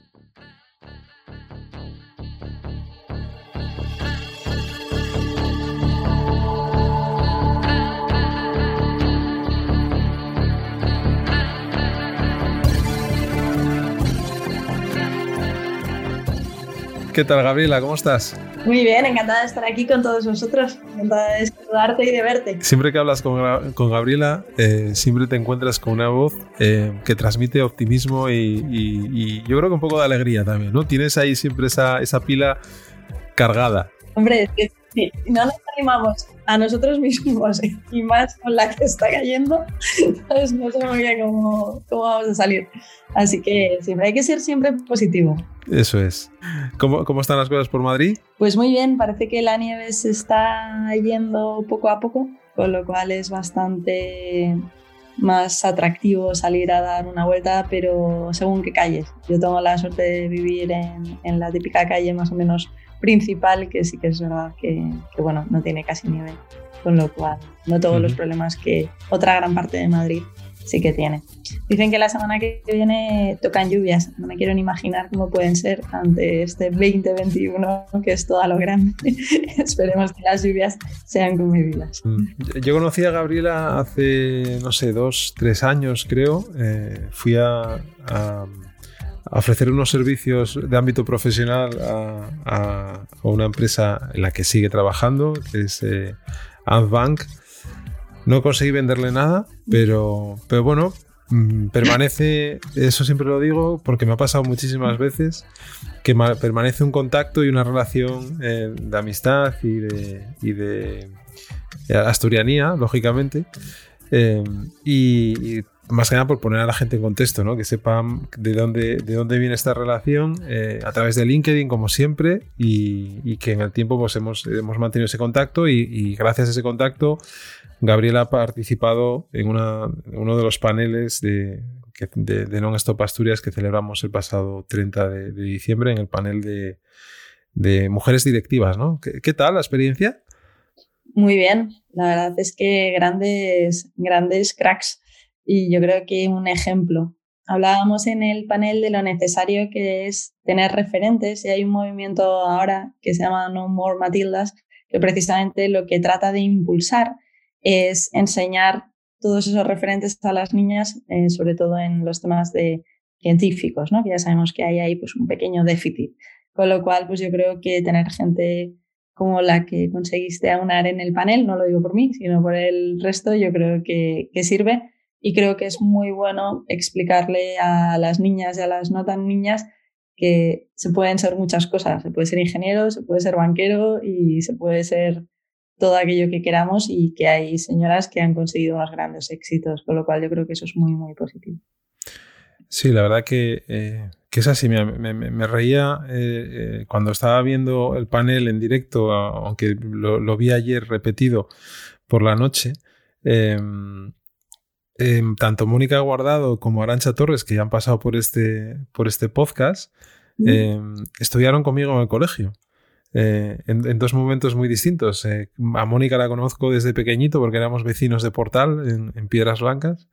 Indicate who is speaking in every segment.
Speaker 1: Bang, bang. ¿Qué tal, Gabriela? ¿Cómo estás?
Speaker 2: Muy bien, encantada de estar aquí con todos vosotros. Encantada de saludarte y de verte.
Speaker 1: Siempre que hablas con, con Gabriela, eh, siempre te encuentras con una voz eh, que transmite optimismo y, yo creo que un poco de alegría también, ¿no? Tienes ahí siempre esa, esa pila cargada.
Speaker 2: Hombre, es que si no nos animamos a nosotros mismos y más con la que está cayendo, entonces no sé muy bien cómo, cómo vamos a salir. Así que siempre hay que ser siempre positivo.
Speaker 1: Eso es. ¿Cómo, ¿Cómo, están las cosas por Madrid?
Speaker 2: Pues muy bien, parece que la nieve se está yendo poco a poco, con lo cual es bastante más atractivo salir a dar una vuelta, pero según qué calles. Yo tengo la suerte de vivir en, en la típica calle más o menos principal, que sí que es verdad que, que bueno, no tiene casi nieve, con lo cual no todos los problemas que otra gran parte de Madrid sí que tiene. Dicen que la semana que viene tocan lluvias. No me quiero ni imaginar cómo pueden ser ante este 2021, que es todo a lo grande. Esperemos que las lluvias sean comedidas.
Speaker 1: Mm. Yo conocí a Gabriela hace, no sé, dos, tres años, creo. Eh, fui a, ofrecer unos servicios de ámbito profesional a, una empresa en la que sigue trabajando, que es eh, Bank no conseguí venderle nada, pero, pero bueno, mm, permanece, eso siempre lo digo porque me ha pasado muchísimas veces, que permanece un contacto y una relación eh, de amistad y de, y de asturianía, lógicamente. Eh, y, más que nada por poner a la gente en contexto, ¿no? que sepan de dónde, de dónde viene esta relación a través de LinkedIn, como siempre, y, que en el tiempo pues, hemos, hemos mantenido ese contacto y, gracias a ese contacto Gabriela ha participado en, uno de los paneles de, de, Non-Stop Asturias que celebramos el pasado 30 de, diciembre en el panel de, mujeres directivas, ¿no? ¿Qué, tal la experiencia?
Speaker 2: Muy bien, la verdad es que grandes, grandes cracks y yo creo que un ejemplo. Hablábamos en el panel de lo necesario que es tener referentes y hay un movimiento ahora que se llama No More Matildas que precisamente lo que trata de impulsar es enseñar todos esos referentes a las niñas, eh, sobre todo en los temas de científicos, ¿no? que ya sabemos que hay ahí pues, un pequeño déficit. Con lo cual, pues yo creo que tener gente como la que conseguiste aunar en el panel, no lo digo por mí, sino por el resto, yo creo que, que sirve y creo que es muy bueno explicarle a las niñas y a las no tan niñas que se pueden ser muchas cosas. Se puede ser ingeniero, se puede ser banquero y se puede ser todo aquello que queramos y que hay señoras que han conseguido unos grandes éxitos, con lo cual yo creo que eso es muy, muy positivo.
Speaker 1: Sí, la verdad que, eh, es así. Me, reía eh, eh, cuando estaba viendo el panel en directo, aunque lo, vi ayer repetido por la noche. Em, tanto Mónica Guardado como Arancha Torres, que ya han pasado por este, por este podcast, em, estudiaron conmigo en el colegio. Eh, en, dos momentos muy distintos. Eh, a Mónica la conozco desde pequeñito porque éramos vecinos de Portal en, Piedras Blancas.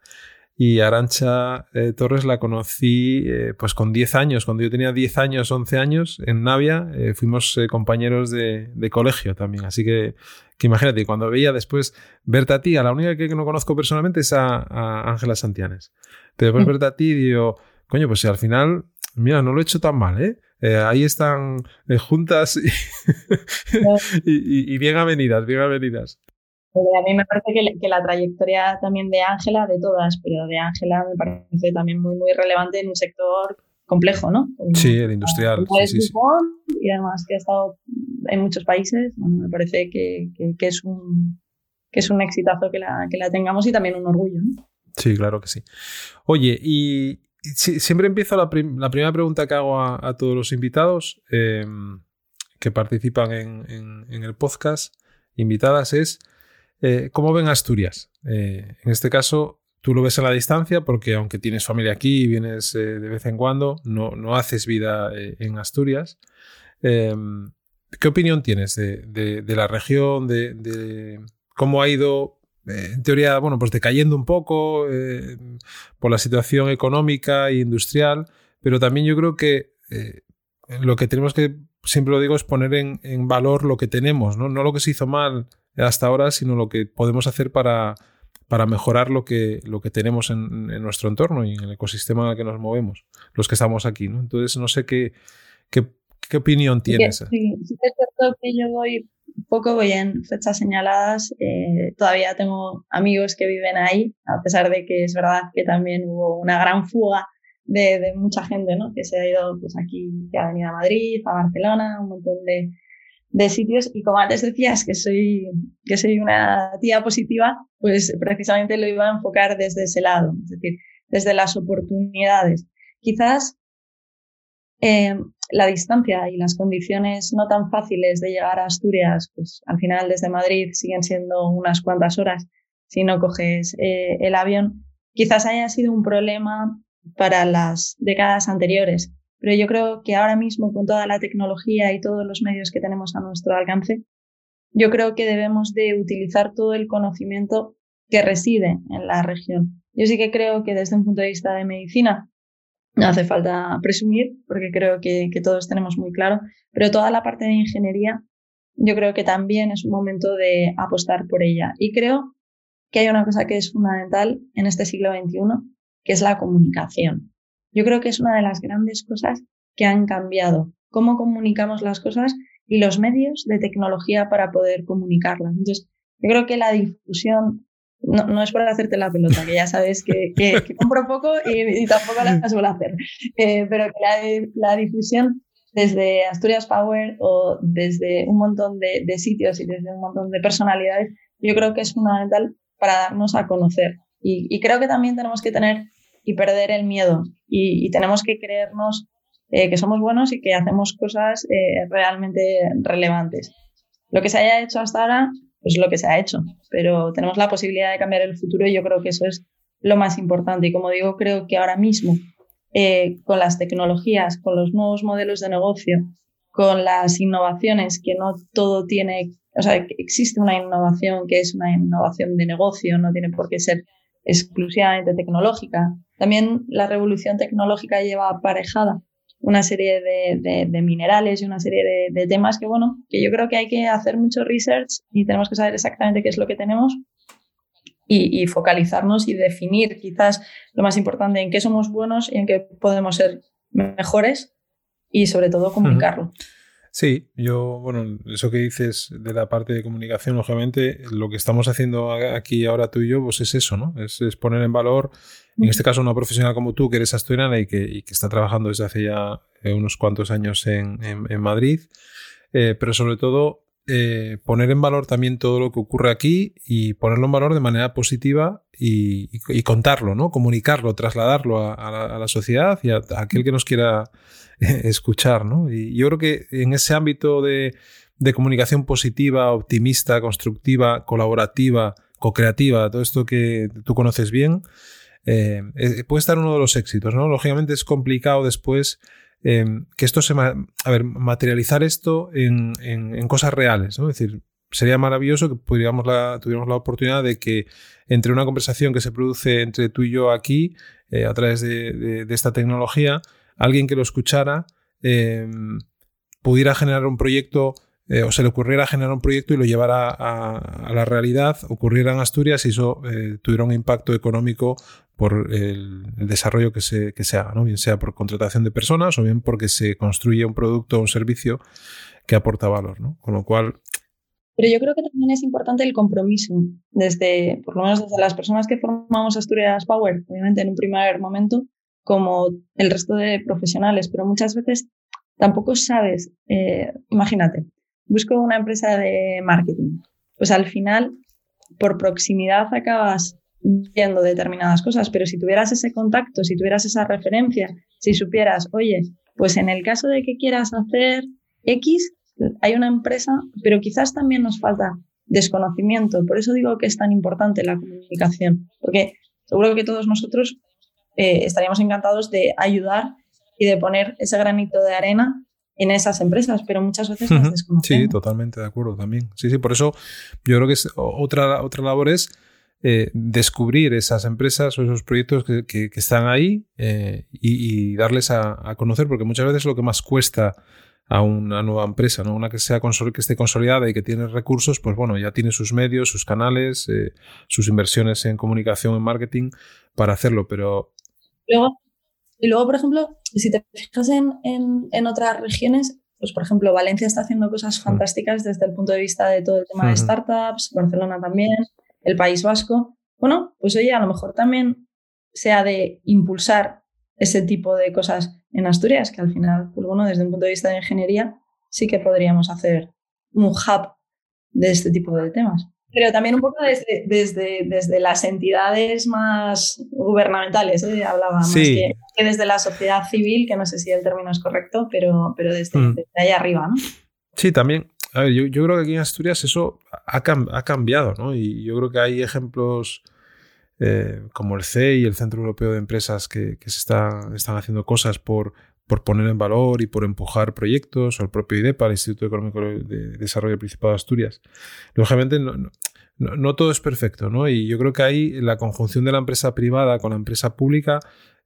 Speaker 1: Y Arancha eh, Torres la conocí pues con 10 años. Cuando yo tenía 10 años, 11 años, en Navia, fuimos compañeros de, colegio también. Así que, que imagínate, cuando veía después verte a ti, a la única que no conozco personalmente es a Ángela Santianes. Pero después mm. verte a ti, digo, coño, pues si al final, mira, no lo he hecho tan mal, ¿eh? Eh, ahí están eh, juntas y, bien avenidas, bien avenidas.
Speaker 2: A mí me parece que, la trayectoria también de Ángela, de todas, pero de Ángela me parece también muy, muy relevante en un sector complejo, ¿no?
Speaker 1: sí, el industrial.
Speaker 2: Y además que ha estado en muchos países, me parece que, es un, que es un exitazo que la, que la tengamos y también un orgullo.
Speaker 1: Sí, claro que sí. Oye, y, siempre empiezo la, primera pregunta que hago a, todos los invitados em, que participan en, el podcast, invitadas, es eh, ¿cómo ven Asturias? Eh, en este caso, tú lo ves a la distancia porque aunque tienes familia aquí y vienes eh, de vez en cuando, no, no haces vida en Asturias. Em, ¿Qué opinión tienes de, la región, de cómo ha ido eh, en teoría, bueno, pues decayendo un poco eh, por la situación económica e industrial, pero también yo creo que eh, lo que tenemos que, siempre lo digo, es poner en, valor lo que tenemos, ¿no? no lo que se hizo mal hasta ahora, sino lo que podemos hacer para, para mejorar lo que, lo que tenemos en, nuestro entorno y en el ecosistema en el que nos movemos, los que estamos aquí. ¿no? Entonces, no sé qué, qué, qué opinión tienes.
Speaker 2: Sí, sí, es cierto que yo voy poco, voy en fechas señaladas. Eh, todavía tengo amigos que viven ahí, a pesar de que es verdad que también hubo una gran fuga de, de mucha gente ¿no? que se ha ido pues, aquí, que ha venido a Madrid, a Barcelona, un montón de, de sitios y como antes decías que soy, que soy una tía positiva, pues precisamente lo iba a enfocar desde ese lado, es decir, desde las oportunidades. Quizás eh, la distancia y las condiciones no tan fáciles de llegar a Asturias, pues al final desde Madrid siguen siendo unas cuantas horas si no coges eh, el avión, quizás haya sido un problema para las décadas anteriores. Pero yo creo que ahora mismo, con toda la tecnología y todos los medios que tenemos a nuestro alcance, yo creo que debemos de utilizar todo el conocimiento que reside en la región. Yo sí que creo que desde un punto de vista de medicina, no hace falta presumir, porque creo que, que todos tenemos muy claro, pero toda la parte de ingeniería, yo creo que también es un momento de apostar por ella. Y creo que hay una cosa que es fundamental en este siglo XXI, que es la comunicación. Yo creo que es una de las grandes cosas que han cambiado, cómo comunicamos las cosas y los medios de tecnología para poder comunicarlas. Entonces, yo creo que la difusión, no, es para hacerte la pelota, que ya sabes que, que, compro poco y, tampoco la suelo hacer, eh, pero que la, difusión desde Asturias Power o desde un montón de, sitios y desde un montón de personalidades, yo creo que es fundamental para darnos a conocer. y creo que también tenemos que tener y perder el miedo. Y, tenemos que creernos eh, que somos buenos y que hacemos cosas eh, realmente relevantes. Lo que se haya hecho hasta ahora, pues lo que se ha hecho, pero tenemos la posibilidad de cambiar el futuro y yo creo que eso es lo más importante. Y como digo, creo que ahora mismo, eh, con las tecnologías, con los nuevos modelos de negocio, con las innovaciones, que no todo tiene, o sea, existe una innovación que es una innovación de negocio, no tiene por qué ser exclusivamente tecnológica. También la revolución tecnológica lleva aparejada una serie de, minerales y una serie de, temas que, bueno, que yo creo que hay que hacer mucho research y tenemos que saber exactamente qué es lo que tenemos y, focalizarnos y definir quizás lo más importante en qué somos buenos y en qué podemos ser mejores y sobre todo comunicarlo.
Speaker 1: Sí, yo, bueno, eso que dices de la parte de comunicación, lógicamente, lo que estamos haciendo aquí ahora tú y yo, pues es eso, ¿no? Es, poner en valor, en este caso, una profesional como tú, que eres asturiana y que, está trabajando desde hace ya eh, unos cuantos años en, Madrid, eh, pero sobre todo eh, poner en valor también todo lo que ocurre aquí y ponerlo en valor de manera positiva y, contarlo, ¿no? Comunicarlo, trasladarlo a, la, sociedad y a, aquel que nos quiera escuchar, ¿no? Y yo creo que en ese ámbito de, comunicación positiva, optimista, constructiva, colaborativa, co-creativa, todo esto que tú conoces bien, eh, eh, puede estar uno de los éxitos, ¿no? Lógicamente es complicado después eh, que esto se... a ver, materializar esto en, cosas reales, ¿no? Es decir, sería maravilloso que pudiéramos la, tuviéramos la oportunidad de que entre una conversación que se produce entre tú y yo aquí, a través de, esta tecnología, alguien que lo escuchara em, pudiera generar un proyecto eh, o se le ocurriera generar un proyecto y lo llevara a, la realidad, ocurriera en Asturias y eso eh, tuviera un impacto económico por el, desarrollo que se, que se haga, ¿no? bien sea por contratación de personas o bien porque se construye un producto o un servicio que aporta valor. ¿no? Con lo cual...
Speaker 2: Pero yo creo que también es importante el compromiso, desde, por lo menos desde las personas que formamos Asturias Power, obviamente en un primer momento, como el resto de profesionales, pero muchas veces tampoco sabes, eh, imagínate, busco una empresa de marketing, pues al final por proximidad acabas viendo determinadas cosas, pero si tuvieras ese contacto, si tuvieras esa referencia, si supieras, oye, pues en el caso de que quieras hacer X, hay una empresa, pero quizás también nos falta desconocimiento. Por eso digo que es tan importante la comunicación, porque seguro que todos nosotros eh, estaríamos encantados de ayudar y de poner ese granito de arena en esas empresas, pero muchas veces las desconocemos.
Speaker 1: Sí, totalmente de acuerdo también. Sí, sí, por eso yo creo que es otra, otra labor es eh, descubrir esas empresas o esos proyectos que, están ahí eh, y, darles a, conocer, porque muchas veces lo que más cuesta a una nueva empresa, ¿no? Una que sea que esté consolidada y que tiene recursos, pues bueno, ya tiene sus medios, sus canales, eh, sus inversiones en comunicación, en marketing para hacerlo, pero...
Speaker 2: Luego, y luego, por ejemplo, si te fijas en, en, otras regiones, pues por ejemplo, Valencia está haciendo cosas mm. fantásticas desde el punto de vista de todo el tema de startups, Barcelona también, el País Vasco. Bueno, pues oye, a lo mejor también sea de impulsar ese tipo de cosas en Asturias, que al final, pues bueno, desde un punto de vista de ingeniería, sí que podríamos hacer un hub de este tipo de temas. Pero también un poco desde, desde, desde las entidades más gubernamentales, ¿eh? hablaba más que, desde la sociedad civil, que no sé si el término es correcto, pero, pero desde, mm. desde allá arriba, ¿no?
Speaker 1: Sí, también. A ver, yo, yo, creo que aquí en Asturias eso ha, ha, cambiado, ¿no? Y yo creo que hay ejemplos eh, como el CEI, el Centro Europeo de Empresas, que, se están haciendo cosas por, por poner en valor y por empujar proyectos, o el propio IDEPA, el Instituto Económico de Desarrollo del Principado de Asturias. Lógicamente, no, no, todo es perfecto, ¿no? Y yo creo que ahí la conjunción de la empresa privada con la empresa pública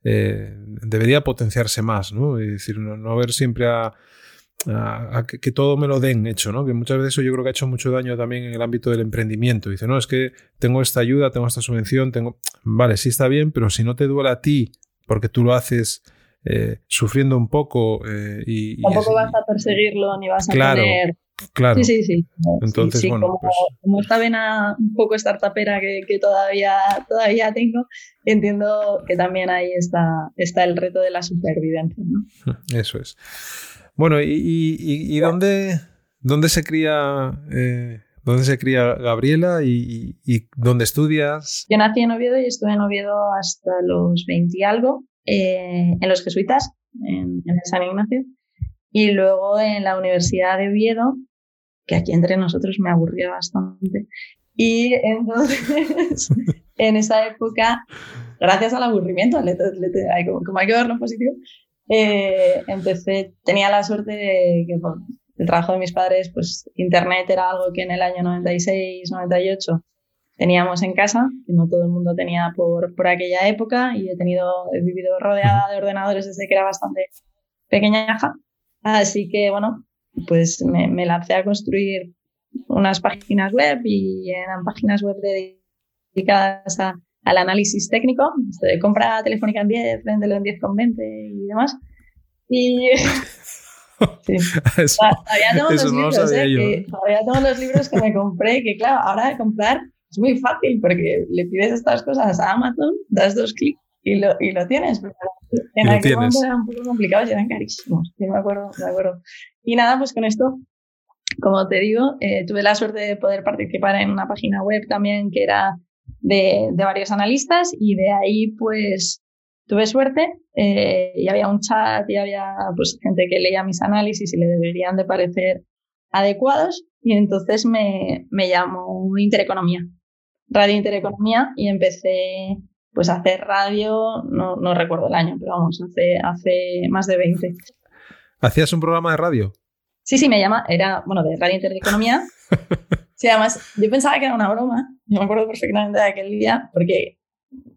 Speaker 1: eh, debería potenciarse más, ¿no? Es decir, no ver siempre a a, que, todo me lo den hecho, ¿no? Que muchas veces eso yo creo que ha hecho mucho daño también en el ámbito del emprendimiento. Dice, no, es que tengo esta ayuda, tengo esta subvención, tengo... Vale, sí está bien, pero si no te duele a ti, porque tú lo haces eh, sufriendo un poco
Speaker 2: eh, y... Tampoco vas a perseguirlo ni vas a tener...
Speaker 1: Claro.
Speaker 2: Sí, sí, sí.
Speaker 1: Entonces, bueno,
Speaker 2: como,
Speaker 1: pues...
Speaker 2: como, esta vena un poco startupera que, que todavía, todavía tengo, entiendo que también ahí está, está el reto de la supervivencia. ¿no?
Speaker 1: Eso es. Bueno, ¿y, dónde, dónde, se cría, eh, dónde se cría Gabriela y, dónde estudias?
Speaker 2: Yo nací en Oviedo y estuve en Oviedo hasta los 20 y algo, eh, en los jesuitas, en, en San Ignacio, y luego en la Universidad de Oviedo, que aquí entre nosotros me aburría bastante. Y entonces, en esa época, gracias al aburrimiento, como hay que verlo en positivo, eh, empecé, tenía la suerte de que el trabajo de mis padres, pues Internet era algo que en el año 96, 98 teníamos en casa, que no todo el mundo tenía por, por aquella época y he tenido, he vivido rodeada de ordenadores desde que era bastante pequeña. Así que bueno, pues me, me lancé a construir unas páginas web y eran páginas web dedicadas a al análisis técnico, de compra telefónica en 10, véndelo en 10 con 20 y demás. Y sí. todavía tengo los libros, eh, que, todavía tengo los libros que me compré, que claro, ahora de comprar es muy fácil porque le pides estas cosas a Amazon, das dos clics y lo, y lo tienes. Pero en aquel momento eran un poco complicados y eran carísimos. me acuerdo, me acuerdo. Y nada, pues con esto, como te digo, eh, tuve la suerte de poder participar en una página web también que era de, varios analistas y de ahí pues tuve suerte eh, y había un chat y había pues gente que leía mis análisis y le deberían de parecer adecuados y entonces me, me llamó Intereconomía, Radio Intereconomía y empecé pues a hacer radio, no, no recuerdo el año, pero vamos, hace, hace más de 20.
Speaker 1: ¿Hacías un programa de radio?
Speaker 2: Sí, sí, me llama, era, bueno, de Radio Intereconomía. Sí, además, yo pensaba que era una broma. Yo me acuerdo perfectamente de aquel día, porque,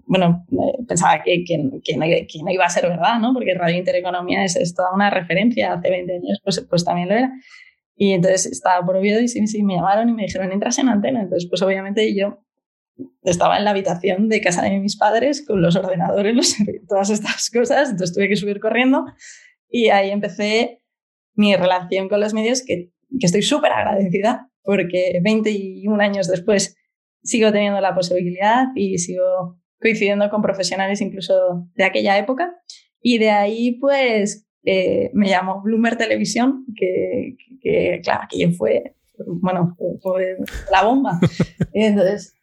Speaker 2: bueno, eh, pensaba que, que, que, no, iba a ser verdad, ¿no? Porque Radio Intereconomía es, es, toda una referencia. Hace 20 años, pues, pues también lo era. Y entonces estaba por Oviedo y sí, sí, me llamaron y me dijeron, entras en antena. Entonces, pues obviamente yo estaba en la habitación de casa de mis padres con los ordenadores, los, todas estas cosas. Entonces tuve que subir corriendo y ahí empecé mi relación con los medios que, que estoy súper agradecida porque 21 años después sigo teniendo la posibilidad y sigo coincidiendo con profesionales incluso de aquella época. Y de ahí, pues, eh, me llamó Bloomer Televisión, que, que, claro, aquello fue, bueno, fue la bomba. entonces,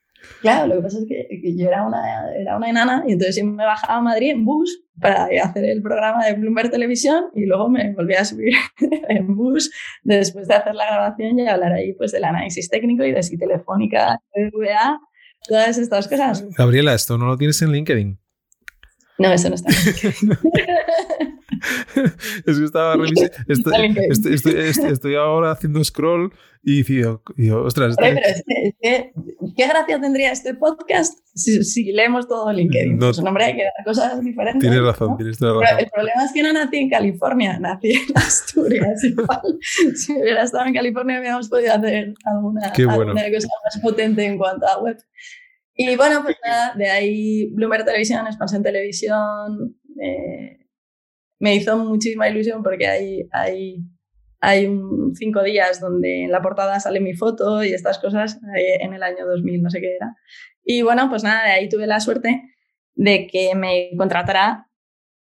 Speaker 2: Claro, lo que pasa es que, yo era una, era una enana y entonces yo me bajaba a Madrid en bus para hacer el programa de Bloomberg Televisión y luego me volví a subir en bus después de hacer la grabación y hablar ahí pues del análisis técnico y de si telefónica, VA, todas estas cosas.
Speaker 1: Gabriela, esto no lo tienes en LinkedIn.
Speaker 2: No, eso no está.
Speaker 1: es que estaba revisando. Estoy, ahora haciendo scroll y digo, ostras.
Speaker 2: pero es que, ¿Qué gracia tendría este podcast si, leemos todo LinkedIn? No, pues, hombre, hay que dar cosas diferentes.
Speaker 1: Tienes razón, tienes toda razón.
Speaker 2: el problema es que no nací en California, nací en Asturias. Igual, si hubiera estado en California, habíamos podido hacer alguna, alguna cosa más potente en cuanto a web. Y bueno, pues nada, de ahí Bloomberg Televisión, Expansión Televisión, eh, me hizo muchísima ilusión porque hay, hay, hay cinco días donde en la portada sale mi foto y estas cosas en el año 2000, no sé qué era. Y bueno, pues nada, de ahí tuve la suerte de que me contratara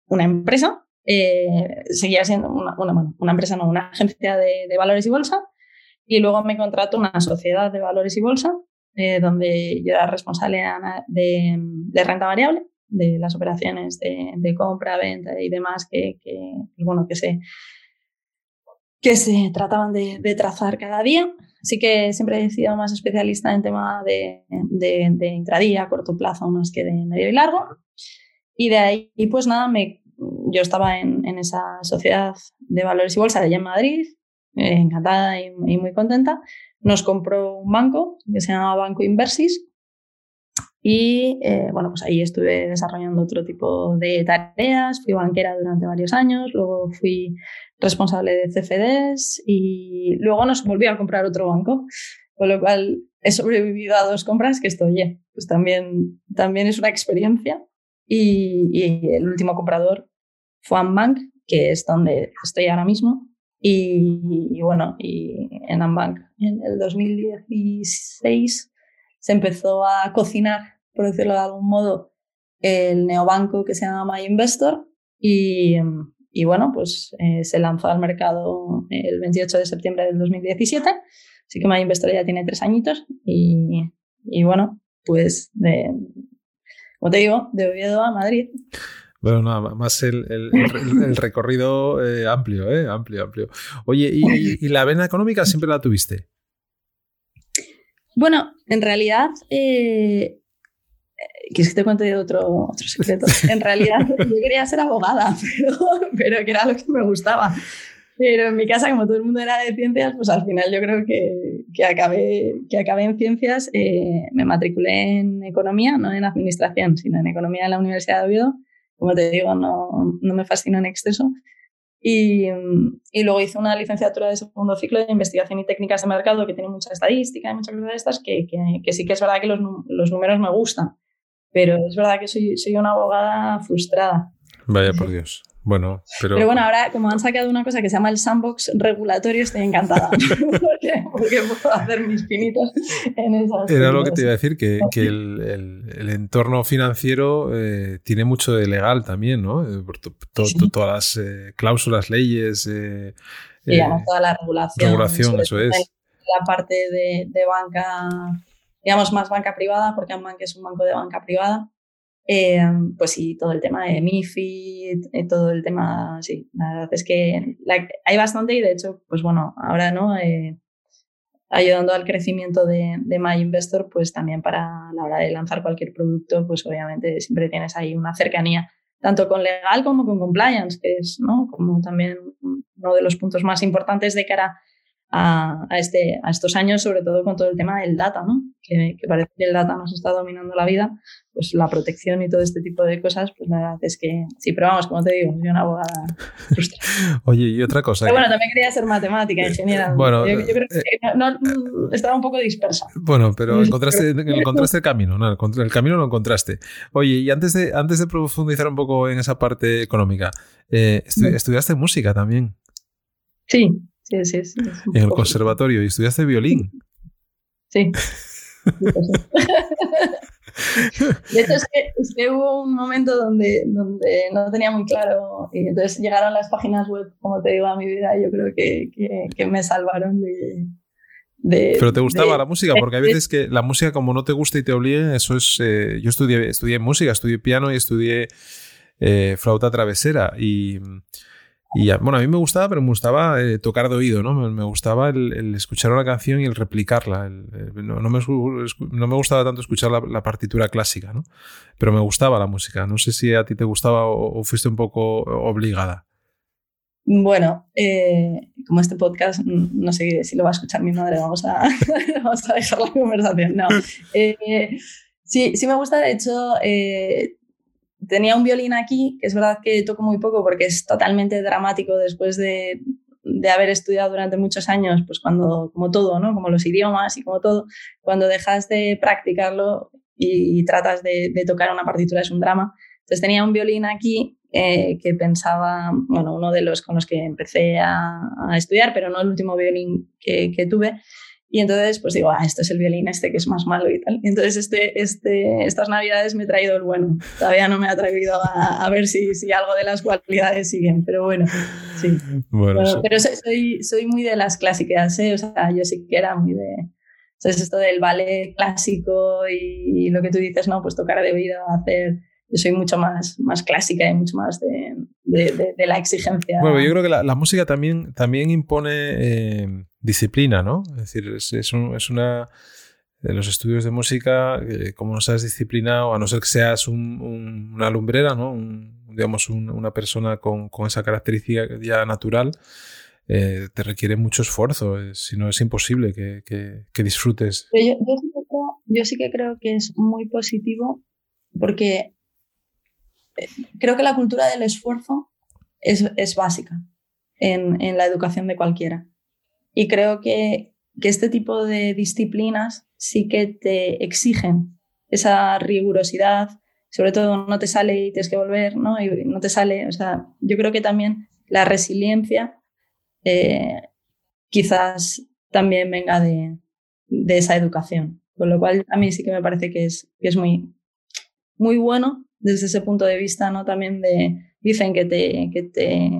Speaker 2: una empresa, eh, seguía siendo una, una, una, empresa, no, una agencia de, de valores y bolsa, y luego me contrató una sociedad de valores y bolsa eh, donde yo era responsable de, de, renta variable, de las operaciones de, compra, venta y demás que, que, bueno, que, se, que se trataban de, trazar cada día. Así que siempre he sido más especialista en tema de, de, intradía, corto plazo, más que de medio y largo. Y de ahí, pues nada, me, yo estaba en, esa sociedad de valores y bolsa de allá en Madrid, eh, encantada y, muy contenta nos compró un banco que se llamaba Banco Inversis y eh, bueno, pues ahí estuve desarrollando otro tipo de tareas, fui banquera durante varios años, luego fui responsable de CFDs y luego nos volvió a comprar otro banco, con lo cual he sobrevivido a dos compras que estoy, pues también, también es una experiencia. Y, y el último comprador fue Ambank, que es donde estoy ahora mismo. Y, bueno, y en Ambank en el 2016 se empezó a cocinar, por decirlo de algún modo, el neobanco que se llama My Investor y, y bueno, pues eh, se lanzó al mercado el 28 de septiembre del 2017. Así que My Investor ya tiene tres añitos y, y bueno, pues de, como te digo, de Oviedo a Madrid.
Speaker 1: Bueno, nada más el, el, recorrido eh, amplio, ¿eh? Amplio, amplio. Oye, ¿y, la vena económica siempre la tuviste?
Speaker 2: Bueno, en realidad, eh, ¿quieres que te cuente otro, otro secreto? En realidad, yo quería ser abogada, pero, pero que era lo que me gustaba. Pero en mi casa, como todo el mundo era de ciencias, pues al final yo creo que, que acabé, que acabé en ciencias. Eh, me matriculé en economía, no en administración, sino en economía en la Universidad de Oviedo como te digo, no, no me fascina en exceso. Y, y, luego hice una licenciatura de segundo ciclo de investigación y técnicas de mercado que tiene mucha estadística y muchas cosas de estas que, que, que sí que es verdad que los, los, números me gustan, pero es verdad que soy, soy una abogada frustrada.
Speaker 1: Vaya por Dios. Bueno, pero...
Speaker 2: pero bueno, ahora como han sacado una cosa que se llama el sandbox regulatorio, estoy encantada. porque, porque, puedo hacer mis pinitos en esas.
Speaker 1: Era lo que te iba a decir, que, que el, el, entorno financiero eh, tiene mucho de legal también, ¿no? Eh, por Todas las eh, cláusulas, leyes. Eh,
Speaker 2: y además toda la regulación.
Speaker 1: Regulación, eso es.
Speaker 2: La parte de, de banca, digamos, más banca privada, porque Ambank es un banco de banca privada. Eh, pues sí, todo el tema de MIFID, eh, todo el tema, sí, la verdad es que hay bastante y de hecho, pues bueno, ahora no, eh, ayudando al crecimiento de, de My Investor, pues también para la hora de lanzar cualquier producto, pues obviamente siempre tienes ahí una cercanía, tanto con legal como con compliance, que es, ¿no? Como también uno de los puntos más importantes de cara a, a, este, a estos años, sobre todo con todo el tema del data, ¿no? Que, que, parece que el data nos está dominando la vida, pues la protección y todo este tipo de cosas, pues la verdad es que sí, pero vamos, como te digo, soy una abogada frustrada.
Speaker 1: Oye, y otra cosa.
Speaker 2: Pero bueno, también quería ser matemática, ingeniera. Bueno, yo, creo que eh, no, no, estaba un poco dispersa.
Speaker 1: Bueno, pero encontraste, encontraste el camino, ¿no? El camino lo encontraste. Oye, y antes de, antes de profundizar un poco en esa parte económica, eh, estudiaste música también.
Speaker 2: Sí, Sí, sí, sí.
Speaker 1: En el conservatorio y estudiaste violín.
Speaker 2: Sí. De hecho, es que, hubo un momento donde, donde no tenía muy claro y entonces llegaron las páginas web, como te digo, a mi vida y yo creo que, que, me salvaron de, de,
Speaker 1: Pero te gustaba la música, porque hay veces que la música como no te gusta y te obliguen, eso es... Eh, yo estudié, estudié música, estudié piano y estudié eh, flauta travesera y y bueno, a mí me gustaba, pero me gustaba eh, tocar de oído, ¿no? Me, gustaba el, escuchar una canción y el replicarla. no, me, gustaba tanto escuchar la, partitura clásica, ¿no? Pero me gustaba la música. No sé si a ti te gustaba o, fuiste un poco obligada.
Speaker 2: Bueno, eh, como este podcast, no sé si lo va a escuchar mi madre, vamos a, dejar la conversación. No. Eh, sí, sí me gusta, de hecho, tenía un violín aquí, que es verdad que toco muy poco porque es totalmente dramático después de, de haber estudiado durante muchos años, pues cuando, como todo, ¿no? Como los idiomas y como todo, cuando dejas de practicarlo y, tratas de, de, tocar una partitura es un drama. Entonces tenía un violín aquí eh, que pensaba, bueno, uno de los con los que empecé a, a estudiar, pero no el último violín que, que tuve. Y entonces, pues digo, ah, este es el violín este que es más malo y tal. Y entonces, este, este, estas navidades me he traído el bueno. Todavía no me he atrevido a, a ver si, si, algo de las cualidades siguen, pero bueno, sí. Bueno, pero soy, soy muy de las clásicas, ¿eh? O sea, yo sí que era muy de... Entonces, esto del ballet clásico y, y lo que tú dices, no, pues tocar de oído, hacer yo soy mucho más, más clásica y mucho más de, de, de, la exigencia.
Speaker 1: Bueno, yo creo que la, la música también, también impone eh, disciplina, ¿no? Es decir, es, es, un, es una de los estudios de música, eh, como no seas disciplinado, a no ser que seas un, un, una lumbrera, ¿no? Un, digamos, una persona con, con, esa característica ya natural, eh, te requiere mucho esfuerzo, si no es imposible que, que, disfrutes.
Speaker 2: Yo, yo, sí que creo, yo sí que creo que es muy positivo porque creo que la cultura del esfuerzo es, es básica en, en, la educación de cualquiera. Y creo que, que, este tipo de disciplinas sí que te exigen esa rigurosidad, sobre todo no te sale y tienes que volver, ¿no? Y no te sale, o sea, yo creo que también la resiliencia eh, quizás también venga de, de, esa educación. Con lo cual, a mí sí que me parece que es, que es muy, muy bueno desde ese punto de vista, ¿no? También de, dicen que te, que te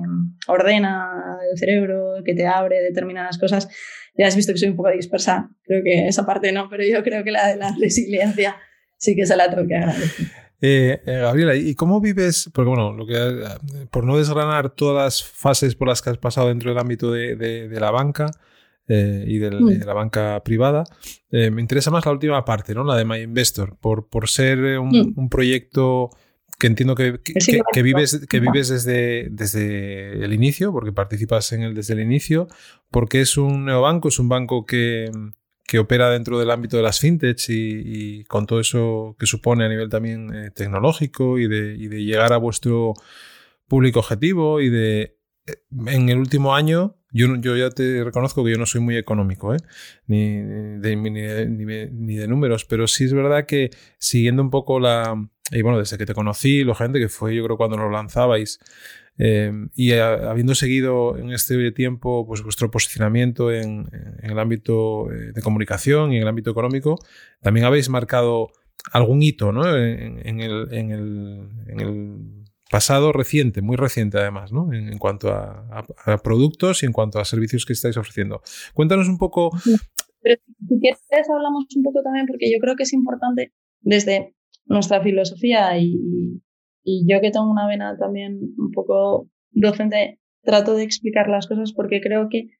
Speaker 2: ordena el cerebro, que te abre determinadas cosas. Ya has visto que soy un poco dispersa, creo que esa parte no, pero yo creo que la de la resiliencia sí que se la tengo que agradecer.
Speaker 1: Eh, eh, Gabriela, ¿y cómo vives? Porque bueno, lo que, por no desgranar todas las fases por las que has pasado dentro del ámbito de, de, de la banca, eh, y del, mm. de la banca privada. Eh, me interesa más la última parte, ¿no? La de My Investor, por, por ser eh, un, mm. un proyecto que entiendo que, que, que, que, vives, que vives desde, desde el inicio, porque participas en él desde el inicio, porque es un neobanco, es un banco que, que opera dentro del ámbito de las fintechs y, y, con todo eso que supone a nivel también eh, tecnológico y de, y de llegar a vuestro público objetivo y de en el último año yo, yo ya te reconozco que yo no soy muy económico, ¿eh? ni, de, ni, de, ni, de, números, pero sí es verdad que siguiendo un poco la... Y bueno, desde que te conocí, gente que fue yo creo cuando lo lanzabais, eh, y habiendo seguido en este tiempo pues vuestro posicionamiento en, el ámbito eh, de comunicación y en el ámbito económico, también habéis marcado algún hito ¿no? en, en, el, en, el, pasado reciente, muy reciente además, ¿no? En, cuanto a, a, a, productos y en cuanto a servicios que estáis ofreciendo. Cuéntanos un poco.
Speaker 2: Pero si quieres hablamos un poco también, porque yo creo que es importante desde nuestra filosofía y, y yo que tengo una vena también un poco docente, trato de explicar las cosas porque creo que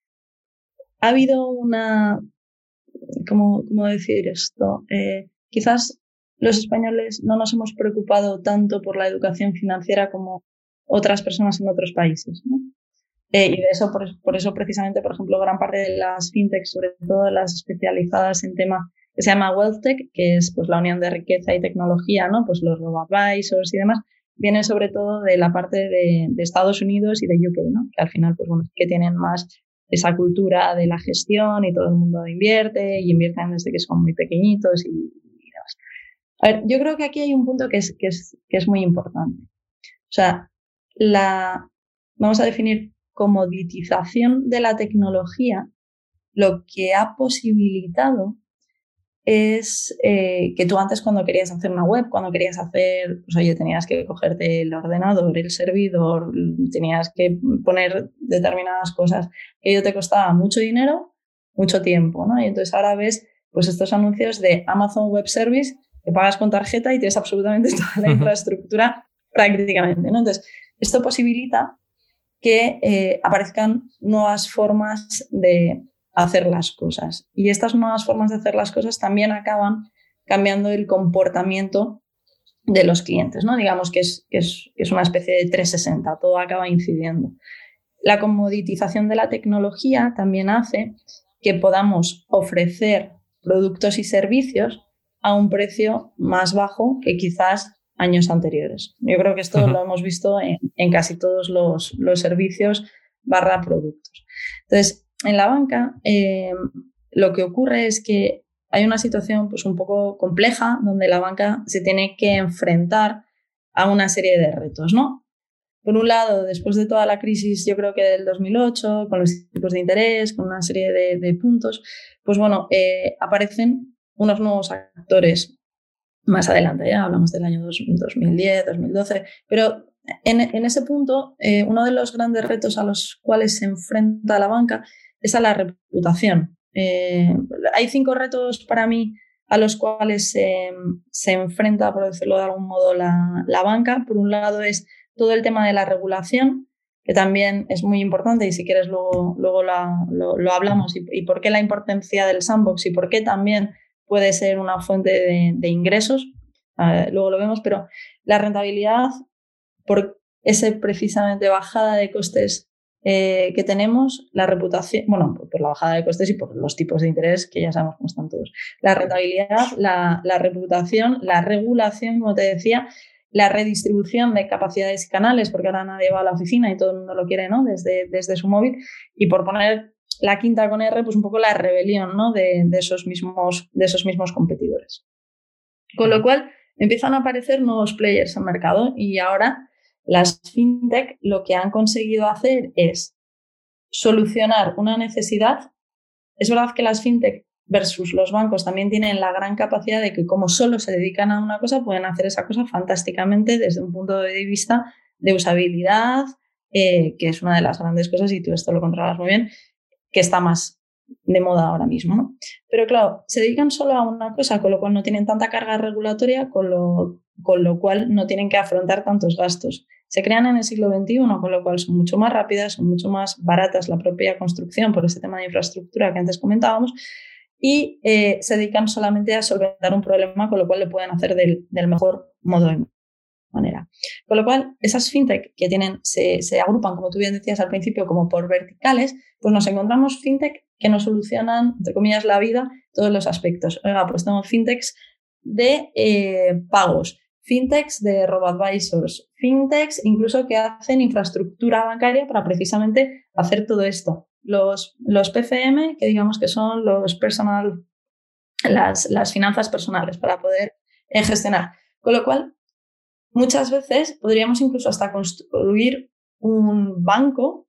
Speaker 2: ha habido una, ¿cómo, cómo decir esto? Eh, quizás los españoles no nos hemos preocupado tanto por la educación financiera como otras personas en otros países. ¿no? Eh, y de eso, por, por, eso precisamente, por ejemplo, gran parte de las fintechs, sobre todo las especializadas en tema se llama WealthTech, que es pues la unión de riqueza y tecnología, ¿no? Pues los robo-advisors y demás, vienen sobre todo de la parte de, Estados Unidos y de UK, ¿no? Que al final, pues bueno, que tienen más esa cultura de la gestión y todo el mundo invierte y invierten desde que son muy pequeñitos y, a ver, yo creo que aquí hay un punto que es, que es, que es muy importante. O sea, la, vamos a definir comoditización de la tecnología, lo que ha posibilitado es eh, que tú antes cuando querías hacer una web, cuando querías hacer, pues oye, tenías que cogerte el ordenador, el servidor, tenías que poner determinadas cosas, que ello te costaba mucho dinero, mucho tiempo, ¿no? Y entonces ahora ves pues estos anuncios de Amazon Web Service que pagas con tarjeta y tienes absolutamente toda la infraestructura prácticamente. ¿no? Entonces, esto posibilita que eh, aparezcan nuevas formas de hacer las cosas. Y estas nuevas formas de hacer las cosas también acaban cambiando el comportamiento de los clientes, ¿no? Digamos que es, que es, que es una especie de 360, todo acaba incidiendo. La comoditización de la tecnología también hace que podamos ofrecer productos y servicios a un precio más bajo que quizás años anteriores. Yo creo que esto lo hemos visto en, casi todos los, servicios barra productos. Entonces, en la banca, eh, lo que ocurre es que hay una situación pues, un poco compleja donde la banca se tiene que enfrentar a una serie de retos, ¿no? Por un lado, después de toda la crisis, yo creo que del 2008, con los tipos de interés, con una serie de, puntos, pues bueno, eh, aparecen unos nuevos actores más adelante, ya hablamos del año 2010, 2012, pero en, ese punto, eh, uno de los grandes retos a los cuales se enfrenta la banca es a la reputación. Eh, hay cinco retos para mí a los cuales se, enfrenta, por decirlo de algún modo, la, banca. Por un lado es todo el tema de la regulación, que también es muy importante y si quieres luego, luego lo, hablamos y, por qué la importancia del sandbox y por qué también puede ser una fuente de, ingresos. luego lo vemos, pero la rentabilidad por ese precisamente bajada de costes eh, que tenemos, la reputación, bueno, por la bajada de costes y por los tipos de interés que ya sabemos cómo están todos. La rentabilidad, la, reputación, la regulación, como te decía, la redistribución de capacidades y canales, porque ahora nadie va a la oficina y todo el mundo lo quiere, ¿no? Desde, desde su móvil. Y por poner la quinta con R, pues un poco la rebelión, ¿no? De, de esos, mismos, de esos mismos competidores. Con lo cual, empiezan a aparecer nuevos players en mercado y ahora las fintech lo que han conseguido hacer es solucionar una necesidad. Es verdad que las fintech versus los bancos también tienen la gran capacidad de que como solo se dedican a una cosa, pueden hacer esa cosa fantásticamente desde un punto de vista de usabilidad, eh, que es una de las grandes cosas, y tú esto lo controlas muy bien, que está más de moda ahora mismo. Pero claro, se dedican solo a una cosa, con lo cual no tienen tanta carga regulatoria, con lo, con lo cual no tienen que afrontar tantos gastos. Se crean en el siglo XXI, con lo cual son mucho más rápidas, son mucho más baratas la propia construcción por ese tema de infraestructura que antes comentábamos y eh, se dedican solamente a solventar un problema, con lo cual lo pueden hacer del, mejor modo y manera. Con lo cual, esas fintech que tienen, se, agrupan, como tú bien decías al principio, como por verticales, pues nos encontramos fintech que nos solucionan, entre comillas, la vida, todos los aspectos. Oiga, pues tenemos fintechs de eh, pagos, fintechs de robo-advisors, fintechs incluso que hacen infraestructura bancaria para precisamente hacer todo esto. Los, los PFM, que digamos que son los personal, las, las finanzas personales para poder eh, gestionar. Con lo cual, muchas veces podríamos incluso hasta construir un banco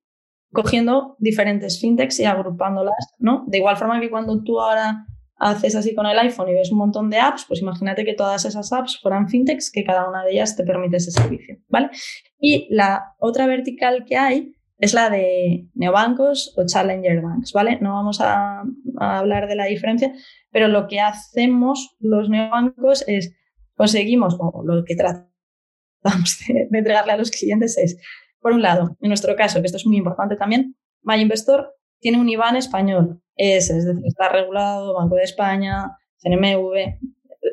Speaker 2: cogiendo diferentes fintechs y agrupándolas, ¿no? De igual forma que cuando tú ahora haces así con el iPhone y ves un montón de apps, pues imagínate que todas esas apps fueran fintechs, que cada una de ellas te permite ese servicio, ¿vale? Y la otra vertical que hay es la de neobancos o challenger banks, ¿vale? No vamos a, hablar de la diferencia, pero lo que hacemos los neobancos es conseguimos, o lo que tratamos de, de entregarle a los clientes es, por un lado, en nuestro caso, que esto es muy importante también, MyInvestor tiene un IBAN español, es, es decir, está regulado, Banco de España, CNMV,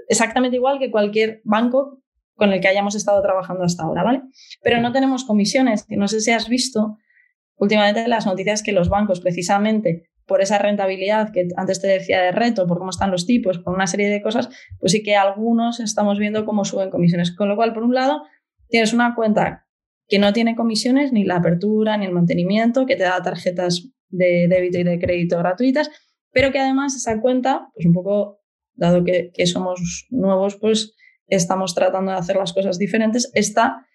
Speaker 2: exactamente igual que cualquier banco con el que hayamos estado trabajando hasta ahora, ¿vale? Pero no tenemos comisiones. No sé si has visto últimamente las noticias que los bancos, precisamente por esa rentabilidad que antes te decía de reto, por cómo están los tipos, por una serie de cosas, pues sí que algunos estamos viendo cómo suben comisiones. Con lo cual, por un lado, tienes una cuenta que no tiene comisiones, ni la apertura, ni el mantenimiento, que te da tarjetas de débito y de crédito gratuitas, pero que además esa cuenta, pues un poco, dado que, somos nuevos, pues estamos tratando de hacer las cosas diferentes, está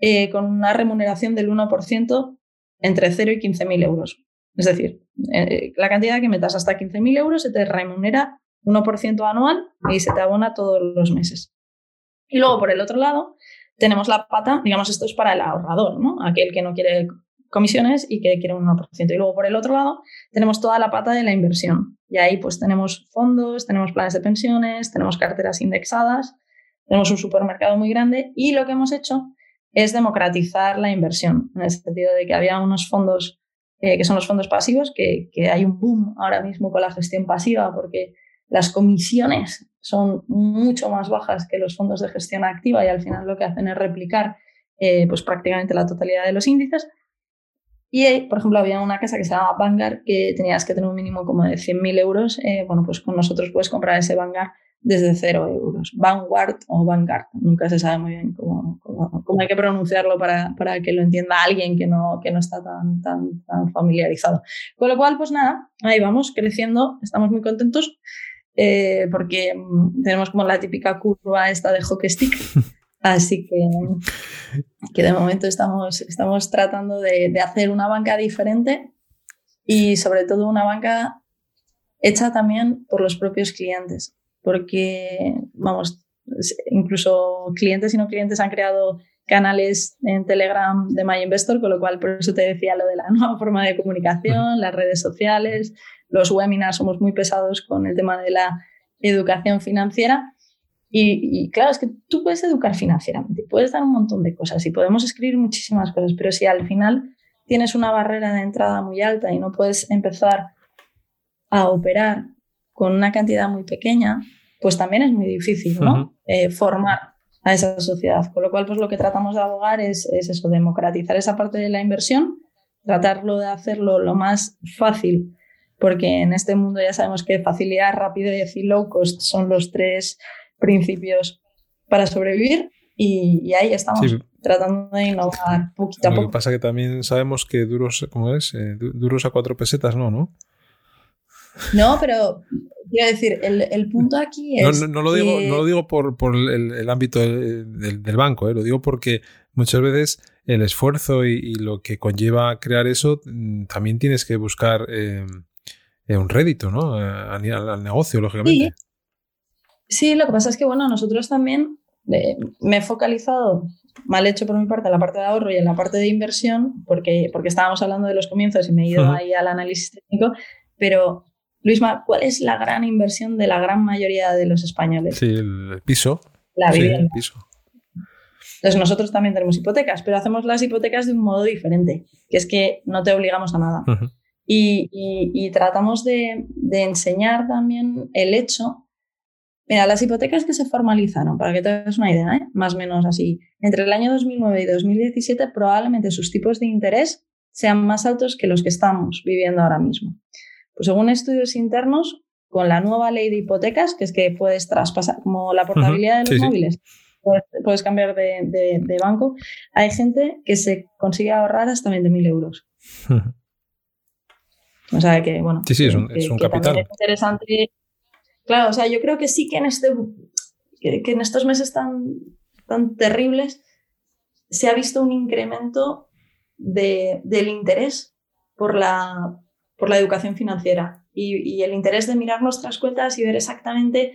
Speaker 2: eh, con una remuneración del 1% entre 0 y 15.000 euros. Es decir, eh, la cantidad que metas hasta 15.000 euros se te remunera 1% anual y se te abona todos los meses. Y luego, por el otro lado, tenemos la pata, digamos, esto es para el ahorrador, ¿no? Aquel que no quiere comisiones y que quiere un 1%. Y luego por el otro lado tenemos toda la pata de la inversión. Y ahí pues tenemos fondos, tenemos planes de pensiones, tenemos carteras indexadas, tenemos un supermercado muy grande y lo que hemos hecho es democratizar la inversión, en el sentido de que había unos fondos eh, que son los fondos pasivos, que, que hay un boom ahora mismo con la gestión pasiva porque las comisiones son mucho más bajas que los fondos de gestión activa y al final lo que hacen es replicar eh, pues prácticamente la totalidad de los índices. Y, por ejemplo, había una casa que se llamaba Vanguard que tenías que tener un mínimo como de 100.000 euros. Eh, bueno, pues con nosotros puedes comprar ese Vanguard desde 0 euros. Vanguard o Vanguard, nunca se sabe muy bien cómo, cómo, hay que pronunciarlo para, para, que lo entienda alguien que no, que no está tan, tan, tan familiarizado. Con lo cual, pues nada, ahí vamos creciendo, estamos muy contentos. Eh, porque mm, tenemos como la típica curva esta de hockey stick. Así que, que de momento estamos, estamos tratando de, de hacer una banca diferente y sobre todo una banca hecha también por los propios clientes. Porque, vamos, incluso clientes y no clientes han creado canales en Telegram de My Investor, con lo cual por eso te decía lo de la nueva forma de comunicación, las redes sociales, los webinars, somos muy pesados con el tema de la educación financiera. Y, claro, es que tú puedes educar financieramente, puedes dar un montón de cosas y podemos escribir muchísimas cosas, pero si al final tienes una barrera de entrada muy alta y no puedes empezar a operar con una cantidad muy pequeña, pues también es muy difícil ¿no? Eh, formar a esa sociedad. Con lo cual, pues lo que tratamos de abogar es, es, eso, democratizar esa parte de la inversión, tratarlo de hacerlo lo más fácil, porque en este mundo ya sabemos que facilidad, rapidez y low cost son los tres principios para sobrevivir y, ahí estamos. Tratando de innovar poquito a poco.
Speaker 1: Lo que pasa que también sabemos que duros, ¿cómo es? Eh, duros a cuatro pesetas, no, ¿no?
Speaker 2: No, pero quiero decir, el, el punto aquí es.
Speaker 1: No, no, lo, digo, no lo digo por, por el, el, ámbito del, del, banco, ¿eh? lo digo porque muchas veces el esfuerzo y, y, lo que conlleva crear eso mm, también tienes que buscar eh, un rédito, ¿no? Al, al negocio, lógicamente.
Speaker 2: Sí. Lo que pasa es que, bueno, nosotros también eh, me he focalizado, mal hecho por mi parte, en la parte de ahorro y en la parte de inversión, porque, porque estábamos hablando de los comienzos y me he ido ahí al análisis técnico, pero Luisma, ¿cuál es la gran inversión de la gran mayoría de los españoles?
Speaker 1: Sí, el piso.
Speaker 2: La vivienda.
Speaker 1: Sí, el piso.
Speaker 2: Entonces nosotros también tenemos hipotecas, pero hacemos las hipotecas de un modo diferente, que es que no te obligamos a nada. Uh -huh. y, y, y, tratamos de, de enseñar también el hecho Mira, las hipotecas que se formalizaron, para que te hagas una idea, ¿eh? más o menos así, entre el año 2009 y 2017 probablemente sus tipos de interés sean más altos que los que estamos viviendo ahora mismo. Pues según estudios internos, con la nueva ley de hipotecas, que es que puedes traspasar, como la portabilidad uh -huh. de los sí, móviles. Puedes, puedes, cambiar de, de, de, banco, hay gente que se consigue ahorrar hasta 20.000 euros. Uh -huh. O sea que, bueno,
Speaker 1: sí, sí, es un, es un
Speaker 2: que
Speaker 1: capital.
Speaker 2: Es interesante Claro, o sea, yo creo que sí que en, este, que, en estos meses tan, tan terribles se ha visto un incremento de, del interés por la, por la educación financiera y, y, el interés de mirar nuestras cuentas y ver exactamente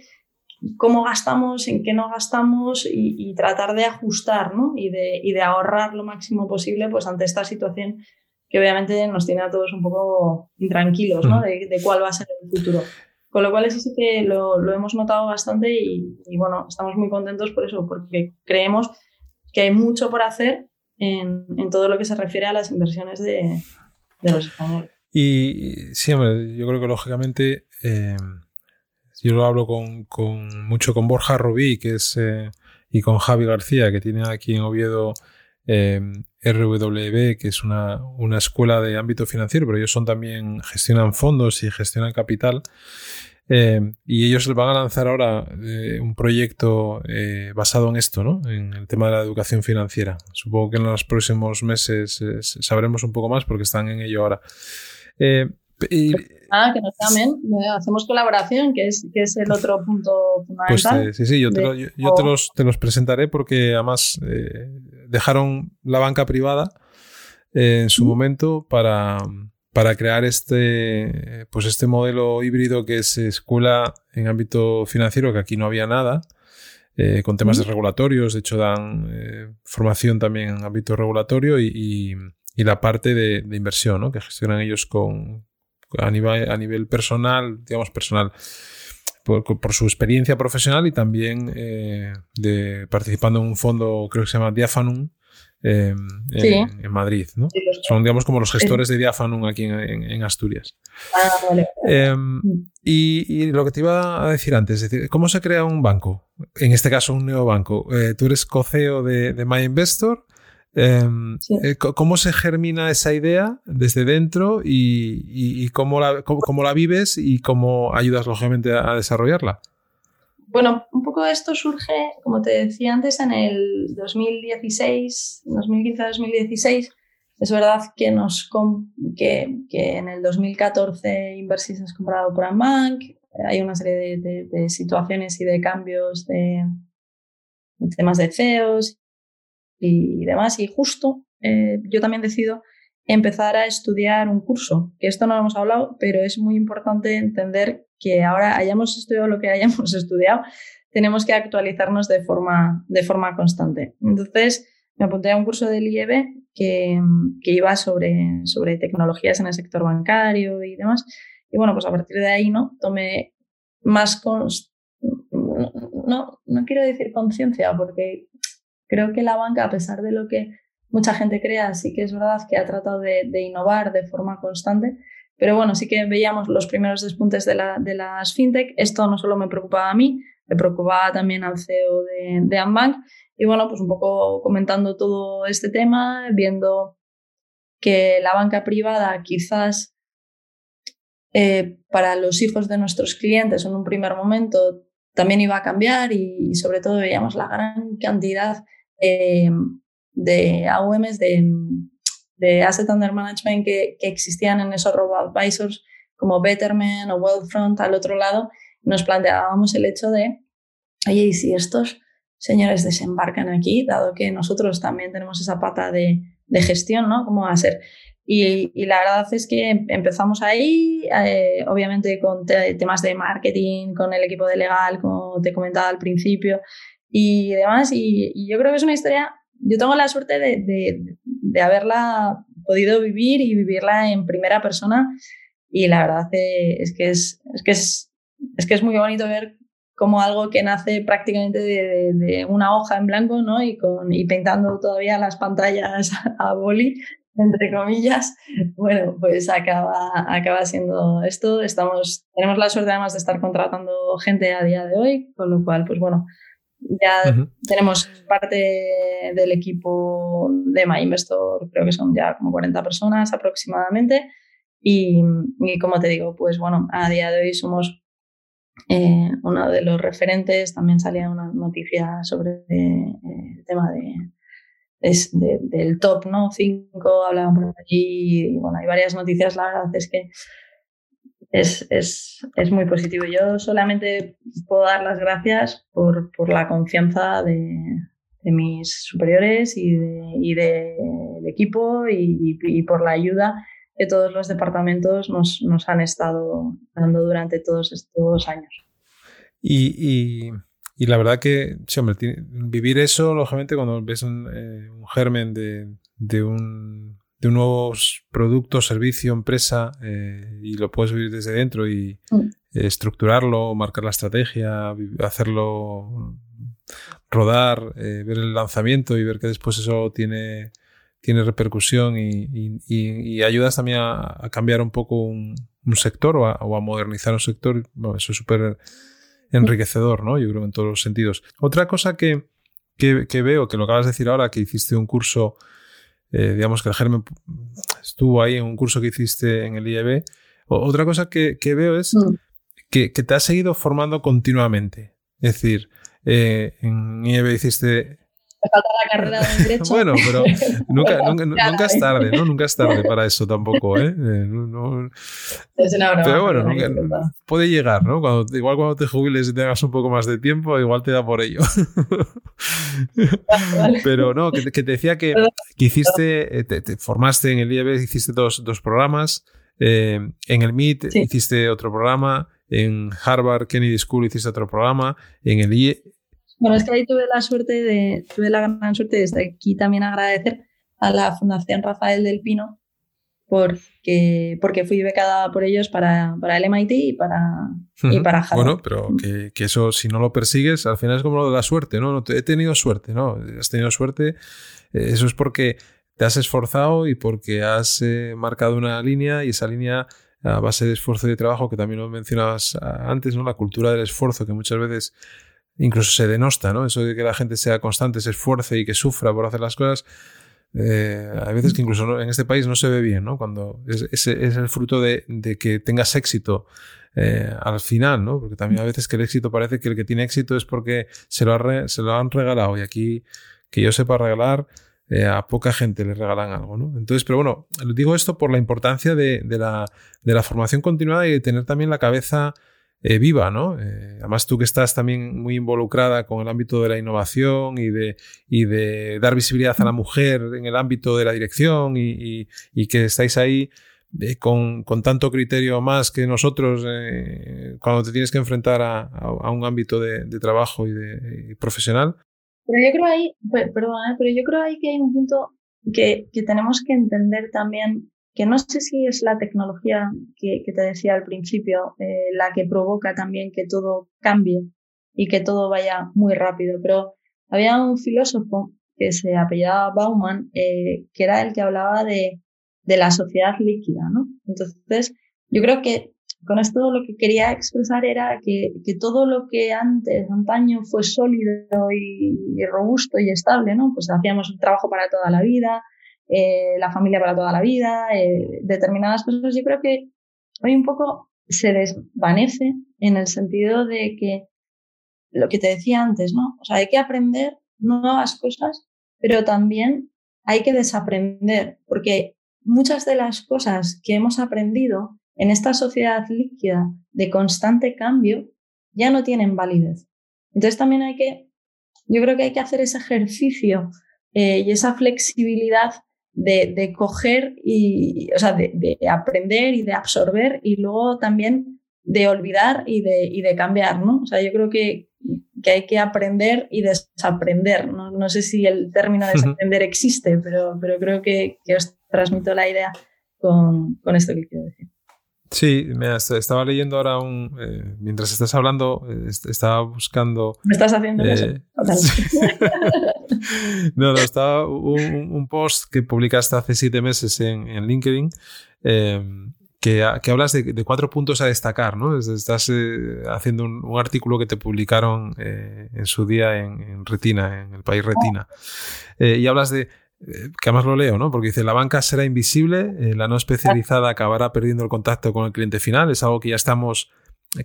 Speaker 2: cómo gastamos, en qué no gastamos y, y tratar de ajustar ¿no? y, de, y de ahorrar lo máximo posible pues ante esta situación que obviamente nos tiene a todos un poco intranquilos ¿no? de, de cuál va a ser el futuro. Con lo cual eso sí que lo, lo hemos notado bastante y, bueno, estamos muy contentos por eso, porque creemos que hay mucho por hacer en, en todo lo que se refiere a las inversiones de, de los españoles.
Speaker 1: Y sí, hombre, yo creo que lógicamente eh, yo lo hablo con, con, mucho con Borja Rubí, que es, eh, y con Javi García, que tiene aquí en Oviedo eh, RWB, que es una, una, escuela de ámbito financiero, pero ellos son también, gestionan fondos y gestionan capital. Eh, y ellos van a lanzar ahora eh, un proyecto eh, basado en esto, ¿no? En el tema de la educación financiera. Supongo que en los próximos meses eh, sabremos un poco más porque están en ello ahora.
Speaker 2: Y, ah, que nos llamen, hacemos colaboración, que es, que es el otro punto fundamental.
Speaker 1: Pues sí, sí, yo, te, lo, yo, yo te, los, te, los, presentaré porque además dejaron la banca privada en su momento para para crear este, pues este modelo híbrido que es escuela en ámbito financiero, que aquí no había nada, eh, con temas de regulatorios, de hecho dan eh, formación también en ámbito regulatorio y, y, y la parte de, de, inversión, ¿no? que gestionan ellos con, a, nivel, a nivel personal, digamos personal, por, por su experiencia profesional y también eh, de participando en un fondo, creo que se llama Diafanum, eh, sí. en, Madrid. ¿no? Sí, Son, digamos, como los gestores de Diafanum aquí en, en, en Asturias.
Speaker 2: Ah, vale.
Speaker 1: Eh, y, y, lo que te iba a decir antes, es decir, ¿cómo se crea un banco? En este caso, un neobanco. Eh, tú eres coceo de, de My Investor. Em, eh, ¿Cómo se germina esa idea desde dentro y, cómo, la, cómo, la, vives y cómo ayudas lógicamente a, desarrollarla?
Speaker 2: Bueno, un poco esto surge, como te decía antes, en el 2016, 2015-2016. Es verdad que, nos, que, que en el 2014 Inversis es comprado por Ambank, hay una serie de, situaciones y de cambios de, temas de CEOs y demás. Y justo eh, yo también decido empezar a estudiar un curso, que esto no lo hemos hablado, pero es muy importante entender que ahora hayamos estudiado lo que hayamos estudiado, tenemos que actualizarnos de forma, de forma constante. Entonces, me apunté a un curso del IEB que, que iba sobre, sobre tecnologías en el sector bancario y demás. Y bueno, pues a partir de ahí, ¿no? Tomé más, no, no quiero decir conciencia, porque creo que la banca, a pesar de lo que mucha gente crea, sí que es verdad que ha tratado de, innovar de forma constante. Pero bueno, sí que veíamos los primeros despuntes de, la, de las fintech. Esto no solo me preocupaba a mí, me preocupaba también al CEO de, de Ambank. Y bueno, pues un poco comentando todo este tema, viendo que la banca privada quizás eh, para los hijos de nuestros clientes en un primer momento también iba a cambiar y, sobre todo veíamos la gran cantidad eh, de AUMs, de, de Asset Under Management que, que existían en esos robo-advisors como Betterment o Wealthfront al otro lado. Nos planteábamos el hecho de, oye, ¿y si estos señores desembarcan aquí, dado que nosotros también tenemos esa pata de, de gestión, ¿no? ¿Cómo va a ser? Y, la verdad es que empezamos ahí, eh, obviamente con temas de marketing, con el equipo de legal, como te comentaba al principio, y demás. Y, yo creo que es una historia, yo tengo la suerte de, de, haberla podido vivir y vivirla en primera persona. Y la verdad es que es, es, que es, es, que es muy bonito ver como algo que nace prácticamente de, de, una hoja en blanco ¿no? y, con, y pintando todavía las pantallas a boli, entre comillas, bueno, pues acaba, acaba siendo esto. Estamos, tenemos la suerte además de estar contratando gente a día de hoy, con lo cual, pues bueno, ya tenemos parte del equipo de MyInvestor, creo que son ya como 40 personas aproximadamente. Y, como te digo, pues bueno, a día de hoy somos eh, uno de los referentes. También salía una noticia sobre eh, el tema de es del top, ¿no? Cinco hablaban por allí y bueno, hay varias noticias, la verdad es que es, es, es muy positivo. Yo solamente puedo dar las gracias por, por la confianza de, de, mis superiores y, de, y del equipo y, por la ayuda que todos los departamentos nos, nos han estado dando durante todos estos años.
Speaker 1: y, y la verdad que, hombre, vivir eso, lógicamente, cuando ves un, eh, germen de, de, un, de un nuevo producto, servicio, empresa, eh, y lo puedes vivir desde dentro y mm. estructurarlo, marcar la estrategia, hacerlo rodar, eh, ver el lanzamiento y ver que después eso tiene, tiene repercusión y, y, ayudas también a, cambiar un poco un, sector o a, o a, modernizar un sector. Bueno, eso es súper enriquecedor, ¿no? Yo creo en todos los sentidos. Otra cosa que, que, veo, que lo acabas de decir ahora, que hiciste un curso, eh, digamos que el germen estuvo ahí en un curso que hiciste en el IEB. otra cosa que, veo es mm. que, te has seguido formando continuamente. Es decir, eh, en IEB hiciste
Speaker 2: me falta la carrera de Derecho.
Speaker 1: bueno, pero nunca, nunca, es tarde, ¿no? Nunca es tarde para eso tampoco, ¿eh? eh
Speaker 2: es una broma.
Speaker 1: Pero bueno, puede llegar, ¿no? Cuando, igual cuando te jubiles y tengas un poco más de tiempo, igual te da por ello. Pero no, que, te decía que, que hiciste, eh, te, formaste en el IEB, hiciste dos, dos programas. Eh, en el MIT hiciste otro programa. En Harvard Kennedy School hiciste otro programa. En el IE
Speaker 2: bueno, es que ahí tuve la suerte de, tuve la gran suerte desde aquí también agradecer a la Fundación Rafael del Pino porque, porque fui becada por ellos para, para el MIT y para, y para Harvard.
Speaker 1: Bueno, pero que, que, eso, si no lo persigues, al final es como lo de la suerte, ¿no? no he tenido suerte, ¿no? Has tenido suerte, eh, eso es porque te has esforzado y porque has eh, marcado una línea y esa línea a base de esfuerzo y de trabajo, que también lo mencionabas antes, ¿no? La cultura del esfuerzo, que muchas veces incluso se denosta, ¿no? Eso de que la gente sea constante, se esfuerce y que sufra por hacer las cosas, eh, hay veces que incluso en este país no se ve bien, ¿no? Cuando es, el fruto de, que tengas éxito eh, al final, ¿no? Porque también a veces que el éxito parece que el que tiene éxito es porque se lo, se lo han regalado y aquí que yo sepa regalar, eh, a poca gente le regalan algo, ¿no? Entonces, pero bueno, digo esto por la importancia de, la, de la formación continuada y de tener también la cabeza eh, viva, ¿no? Eh, además tú que estás también muy involucrada con el ámbito de la innovación y de, y de dar visibilidad a la mujer en el ámbito de la dirección y, y, que estáis ahí eh, con, con, tanto criterio más que nosotros cuando te tienes que enfrentar a, a, un ámbito de, de trabajo y, de, profesional.
Speaker 2: Pero yo creo ahí, perdón, pero yo creo ahí que hay un punto que, que tenemos que entender también que no sé si es la tecnología que, te decía al principio eh, la que provoca también que todo cambie y que todo vaya muy rápido, pero había un filósofo que se apellidaba Bauman, eh, que era el que hablaba de, de la sociedad líquida, ¿no? Entonces, yo creo que con esto lo que quería expresar era que, que todo lo que antes, antaño, fue sólido y, y, robusto y estable, ¿no? Pues hacíamos un trabajo para toda la vida, eh, la familia para toda la vida, eh, determinadas cosas, yo creo que hoy un poco se desvanece en el sentido de que lo que te decía antes, ¿no? O sea, hay que aprender nuevas cosas, pero también hay que desaprender, porque muchas de las cosas que hemos aprendido en esta sociedad líquida de constante cambio ya no tienen validez. Entonces también hay que, yo creo que hay que hacer ese ejercicio eh, y esa flexibilidad de, de coger y, o sea, de, de, aprender y de absorber y luego también de olvidar y de, y de cambiar, ¿no? O sea, yo creo que, que hay que aprender y desaprender. ¿no? no sé si el término desaprender existe, pero, pero creo que, que os transmito la idea con, con esto que quiero decir.
Speaker 1: Sí, me estaba leyendo ahora un. Eh, mientras estás hablando, eh, estaba buscando.
Speaker 2: ¿Me estás haciendo eso?
Speaker 1: Eh, no, no, estaba un, un, post que publicaste hace siete meses en, en LinkedIn. Em, que, que, hablas de, de, cuatro puntos a destacar, ¿no? Estás haciendo un, un, artículo que te publicaron en su día en, en, Retina, en el país Retina. y hablas de eh, que además lo leo, ¿no? Porque dice, la banca será invisible, eh, la no especializada acabará perdiendo el contacto con el cliente final, es algo que ya estamos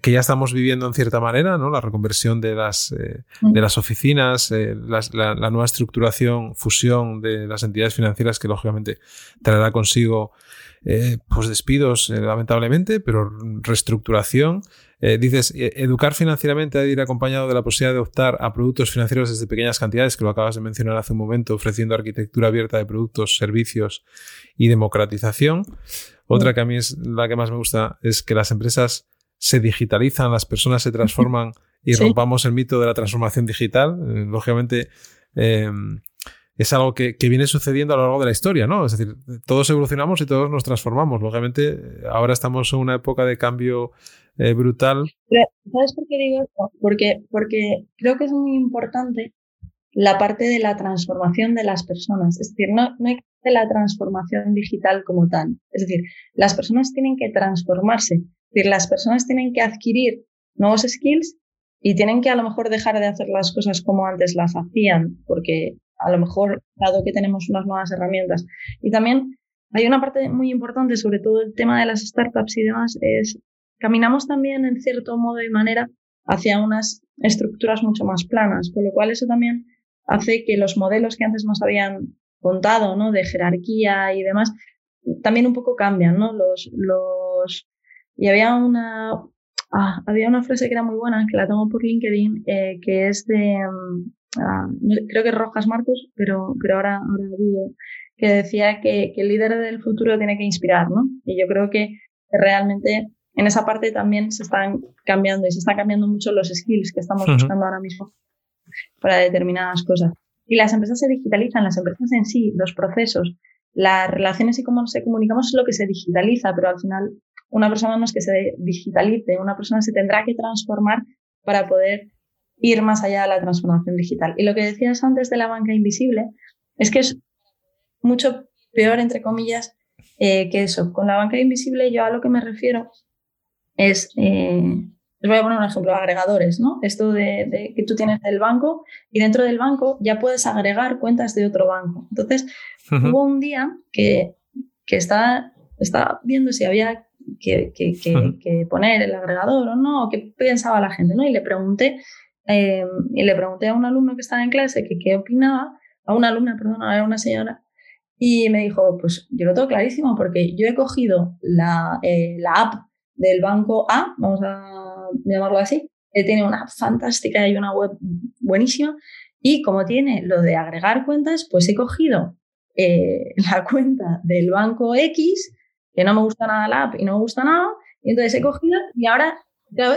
Speaker 1: que ya estamos viviendo en cierta manera, ¿no? La reconversión de las, eh, mm. de las oficinas, la, la, nueva estructuración, fusión de las entidades financieras que lógicamente traerá consigo pues despidos, lamentablemente, pero reestructuración eh, dices, e, educar financieramente ha de ir acompañado de la posibilidad de optar a productos financieros desde pequeñas cantidades, que lo acabas de mencionar hace un momento, ofreciendo arquitectura abierta de productos, servicios y democratización. Otra que a mí es la que más me gusta es que las empresas se digitalizan, las personas se transforman y rompamos el mito de la transformación digital. Eh, lógicamente, eh, es algo que, que, viene sucediendo a lo largo de la historia, ¿no? Es decir, todos evolucionamos y todos nos transformamos. Lógicamente, ahora estamos en una época de cambio eh, brutal.
Speaker 2: ¿Sabes por qué digo esto? Porque, porque creo que es muy importante la parte de la transformación de las personas. Es decir, no, no existe la transformación digital como tal. Es decir, las personas tienen que transformarse. Es decir, las personas tienen que adquirir nuevos skills y tienen que a lo mejor dejar de hacer las cosas como antes las hacían, porque a lo mejor, dado que tenemos unas nuevas herramientas. Y también hay una parte muy importante, sobre todo el tema de las startups y demás, es caminamos también en cierto modo y manera hacia unas estructuras mucho más planas, con lo cual eso también hace que los modelos que antes nos habían contado, ¿no? De jerarquía y demás, también un poco cambian, ¿no? Los, los, y había una, ah, había una frase que era muy buena, que la tengo por LinkedIn, eh, que es de, ah, creo que Rojas Marcos, pero, pero ahora, ahora digo, que decía que, que, el líder del futuro tiene que inspirar, ¿no? Y yo creo que realmente en esa parte también se están cambiando y se están cambiando mucho los skills que estamos buscando ahora mismo para determinadas cosas. Y las empresas se digitalizan, las empresas en sí, los procesos, las relaciones y cómo nos comunicamos es lo que se digitaliza, pero al final una persona no es que se digitalice, una persona se tendrá que transformar para poder ir más allá de la transformación digital. Y lo que decías antes de la banca invisible es que es mucho peor, entre comillas, eh, que eso. Con la banca invisible yo a lo que me refiero es, eh, les voy a poner un ejemplo, agregadores, ¿no? Esto de, que tú tienes el banco y dentro del banco ya puedes agregar cuentas de otro banco. Entonces, hubo un día que, que estaba, estaba viendo si había que, que, poner el agregador o no, o qué pensaba la gente, ¿no? Y le pregunté, em, y le pregunté a un alumno que estaba en clase que qué opinaba, a una alumna, perdón, a una señora, y me dijo, pues yo lo tengo clarísimo porque yo he cogido la, eh, la app del banco A, vamos a llamarlo así, que tiene una app fantástica y una web buenísima, y como tiene lo de agregar cuentas, pues he cogido eh, la cuenta del banco X, que no me gusta nada la app y no me gusta nada, y entonces he cogido y ahora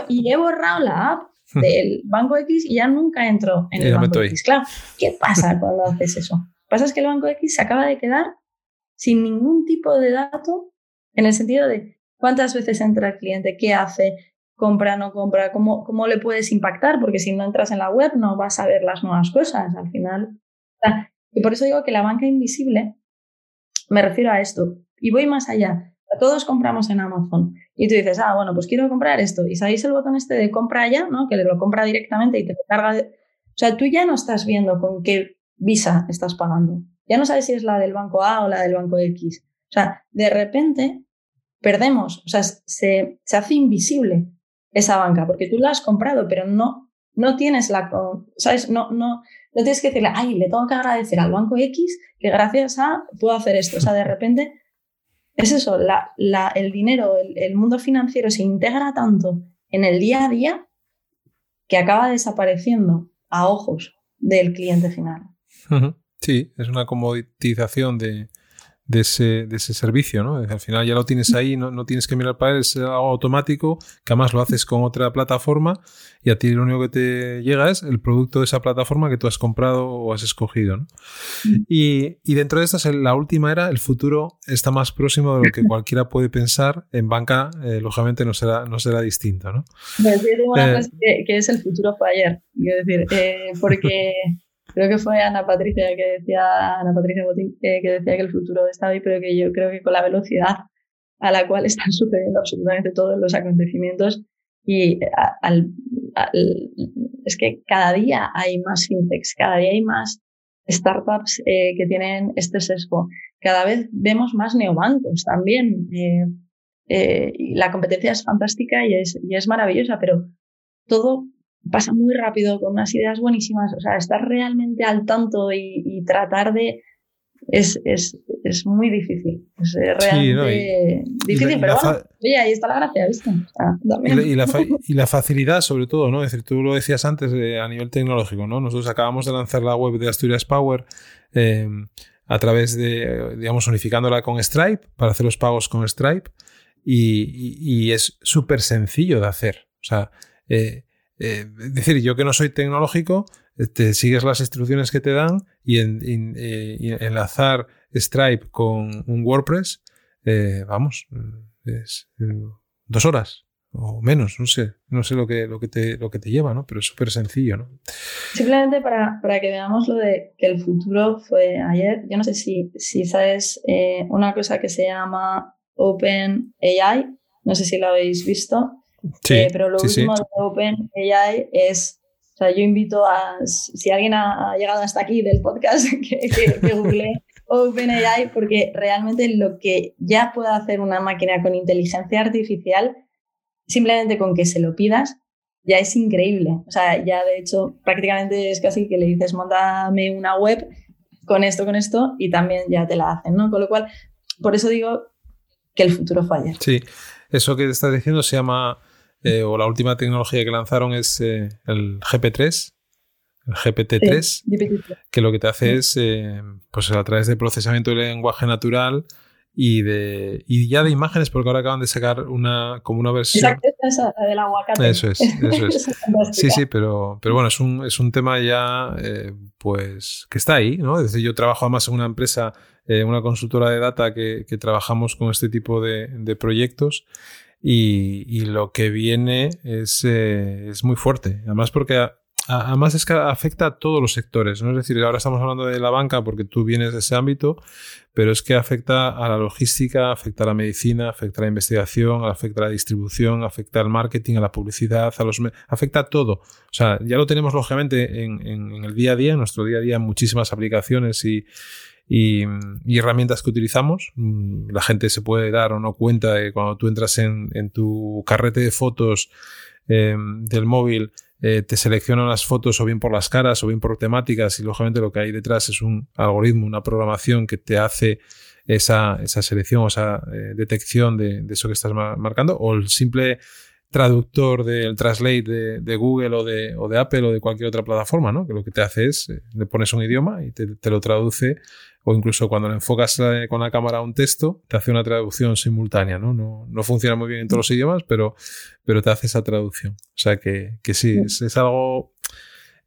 Speaker 2: y he borrado la app. Del banco X y ya nunca entro en el banco X. Claro, ¿qué pasa cuando haces eso? Pasa es que el banco X se acaba de quedar sin ningún tipo de dato en el sentido de cuántas veces entra el cliente, qué hace, compra, no compra, cómo, cómo le puedes impactar, porque si no entras en la web no vas a ver las nuevas cosas al final. Y por eso digo que la banca invisible, me refiero a esto, y voy más allá. Todos compramos en Amazon y tú dices, ah, bueno, pues quiero comprar esto. Y sabéis el botón este de compra ya, ¿no? Que lo compra directamente y te carga. De... O sea, tú ya no estás viendo con qué visa estás pagando. Ya no sabes si es la del banco A o la del banco X. O sea, de repente perdemos, o sea, se, se hace invisible esa banca porque tú la has comprado, pero no, no tienes la, ¿sabes? No, no, no tienes que decirle, ay, le tengo que agradecer al banco X que gracias a puedo hacer esto. O sea, de repente es eso, la, la, el dinero, el, mundo financiero se integra tanto en el día a día que acaba desapareciendo a ojos del cliente final.
Speaker 1: Sí, es una comoditización de, de ese, de ese servicio, ¿no? Al final ya lo tienes ahí, no, no tienes que mirar para él, es algo automático, que además lo haces con otra plataforma y a ti lo único que te llega es el producto de esa plataforma que tú has comprado o has escogido, ¿no? Y, y, dentro de estas, la última era, el futuro está más próximo de lo que cualquiera puede pensar, en banca, eh, lógicamente no será, no será distinto, ¿no?
Speaker 2: Pues yo tengo una eh, cosa que, que, es el futuro fue ayer, quiero decir, eh, porque creo que fue Ana Patricia que decía, Ana Patricia que decía que el futuro está ahí, pero que yo creo que con la velocidad a la cual están sucediendo absolutamente todos los acontecimientos y al, es que cada día hay más fintechs, cada día hay más startups eh, que tienen este sesgo. Cada vez vemos más neobancos también. Eh, eh, y la competencia es fantástica y es, y es maravillosa, pero todo pasa muy rápido, con unas ideas buenísimas. O sea, estar realmente al tanto y, tratar de. Es, es, es, muy difícil. Es realmente difícil, pero bueno, oye, ahí está la gracia, ¿viste?
Speaker 1: y, la, y, la, facilidad, sobre todo, ¿no? Es decir, tú lo decías antes eh, a nivel tecnológico, ¿no? Nosotros acabamos de lanzar la web de Asturias Power. Em, a través de, digamos, unificándola con Stripe para hacer los pagos con Stripe y, y es súper sencillo de hacer. O sea, eh, eh, es decir, yo que no soy tecnológico, te este, sigues las instrucciones que te dan y, en, eh, enlazar Stripe con un WordPress, eh, vamos, es dos horas o menos, no sé, no sé lo que, lo que, te, lo que te lleva, ¿no? Pero es súper sencillo, ¿no?
Speaker 2: Simplemente para, para, que veamos lo de que el futuro fue ayer, yo no sé si, si sabes una cosa que se llama OpenAI, no sé si lo habéis visto, Sí, eh, pero lo último de OpenAI es, o sea, yo invito a, si alguien ha, llegado hasta aquí del podcast, que, que, google OpenAI, porque realmente lo que ya puede hacer una máquina con inteligencia artificial, simplemente con que se lo pidas, ya es increíble. O sea, ya de hecho prácticamente es casi que le dices, montame una web con esto, con esto, y también ya te la hacen, ¿no? Con lo cual, por eso digo que el futuro fue ayer.
Speaker 1: Sí, eso que te estás diciendo se llama eh, o la última tecnología que lanzaron es eh, el GP3, el GPT-3, que lo que te hace es, eh, pues a través de procesamiento de lenguaje natural y de y ya de imágenes, porque ahora acaban de sacar una como una versión.
Speaker 2: Esa, del aguacate.
Speaker 1: Eso es, eso es. sí, sí, pero, pero bueno, es un, es un tema ya pues que está ahí, ¿no? Es decir, yo trabajo además en una empresa, una consultora de data que, que trabajamos con este tipo de, de proyectos y, lo que viene es, eh, es, muy fuerte. Además porque además es que afecta a todos los sectores, ¿no? Es decir, ahora estamos hablando de la banca porque tú vienes de ese ámbito, pero es que afecta a la logística, afecta a la medicina, afecta a la investigación, afecta a la distribución, afecta al marketing, a la publicidad, a los afecta a todo. O sea, ya lo tenemos lógicamente en, en, el día a día, en nuestro día a día, muchísimas aplicaciones y, y, herramientas que utilizamos. Mm, la gente se puede dar o no cuenta de cuando tú entras en, en tu carrete de fotos em, del móvil, eh, te seleccionan las fotos o bien por las caras o bien por temáticas y lógicamente lo que hay detrás es un algoritmo, una programación que te hace esa, esa selección o esa eh, detección de, de, eso que estás marcando o el simple traductor del translate de, de Google o de, o de, Apple o de cualquier otra plataforma, ¿no? Que lo que te hace es, eh, le pones un idioma y te, te lo traduce o incluso cuando le enfocas con la cámara a un texto, te hace una traducción simultánea, ¿no? No, no funciona muy bien en todos los idiomas, pero, pero te hace esa traducción. O sea que, que sí, es, es algo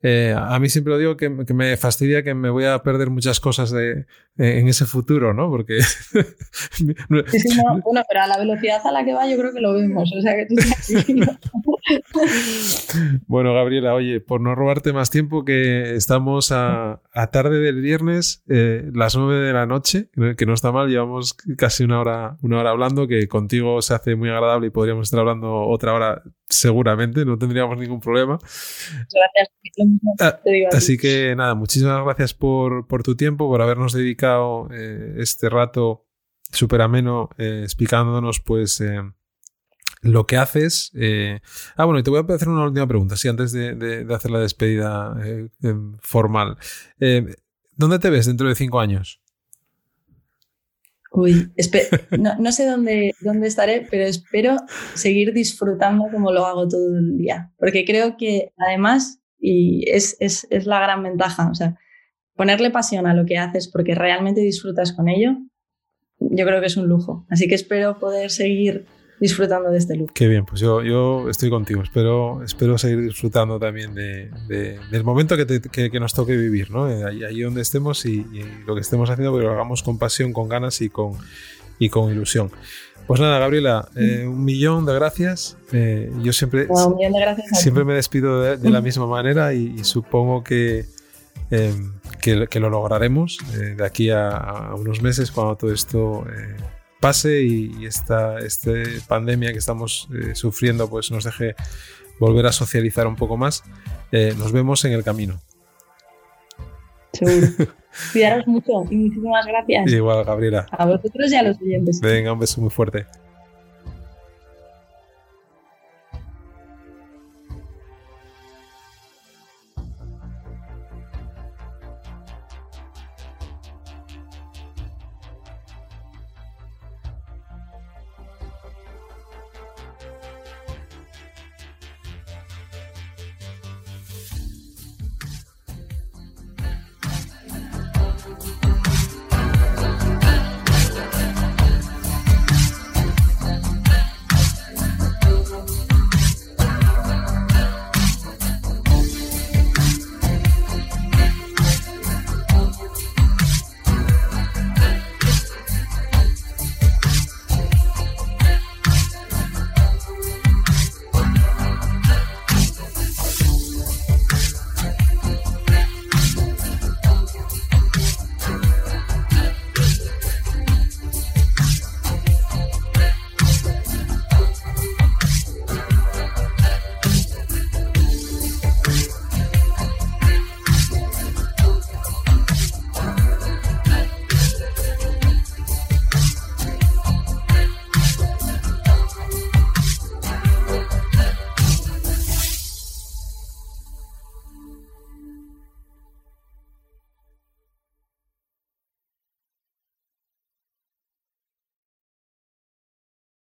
Speaker 1: eh, a mí siempre lo digo que, me fastidia que me voy a perder muchas cosas de, en ese futuro, ¿no? Porque...
Speaker 2: bueno, pero a la velocidad a la que va yo creo que lo vemos, o sea que tú
Speaker 1: Bueno, Gabriela, oye, por no robarte más tiempo, que estamos a, tarde del viernes, eh, las nueve de la noche, que no está mal, llevamos casi una hora, una hora hablando, que contigo se hace muy agradable y podríamos estar hablando otra hora seguramente, no tendríamos ningún problema.
Speaker 2: Gracias.
Speaker 1: Ah, así que nada, muchísimas gracias por, tu tiempo, por habernos dedicado eh, este rato súper ameno eh, explicándonos pues eh, lo que haces. ah, bueno, y te voy a hacer una última pregunta, sí, antes de, hacer la despedida formal. ¿Dónde te ves dentro de cinco años?
Speaker 2: Uy, no, no, sé dónde, dónde estaré, pero espero seguir disfrutando como lo hago todo el día. Porque creo que además y es, es, es la gran ventaja. O sea, ponerle pasión a lo que haces porque realmente disfrutas con ello, yo creo que es un lujo. Así que espero poder seguir disfrutando de este lujo.
Speaker 1: Qué bien, pues yo, yo estoy contigo. Espero, espero seguir disfrutando también de, del momento que, que, nos toque vivir, ¿no? Eh, ahí, donde estemos y, y, lo que estemos haciendo, que lo hagamos con pasión, con ganas y con, y con ilusión. Pues nada, Gabriela, eh, un millón de gracias. Eh, yo siempre, siempre me despido de, la misma manera y, supongo que, em, que, lo lograremos eh, de aquí a, unos meses cuando todo esto pase y, esta, este pandemia que estamos sufriendo pues nos deje volver a socializar un poco más. nos vemos en el camino.
Speaker 2: Seguro. Cuidaros mucho y muchísimas gracias.
Speaker 1: Igual, Gabriela.
Speaker 2: A vosotros y a los oyentes.
Speaker 1: Venga, un beso muy fuerte.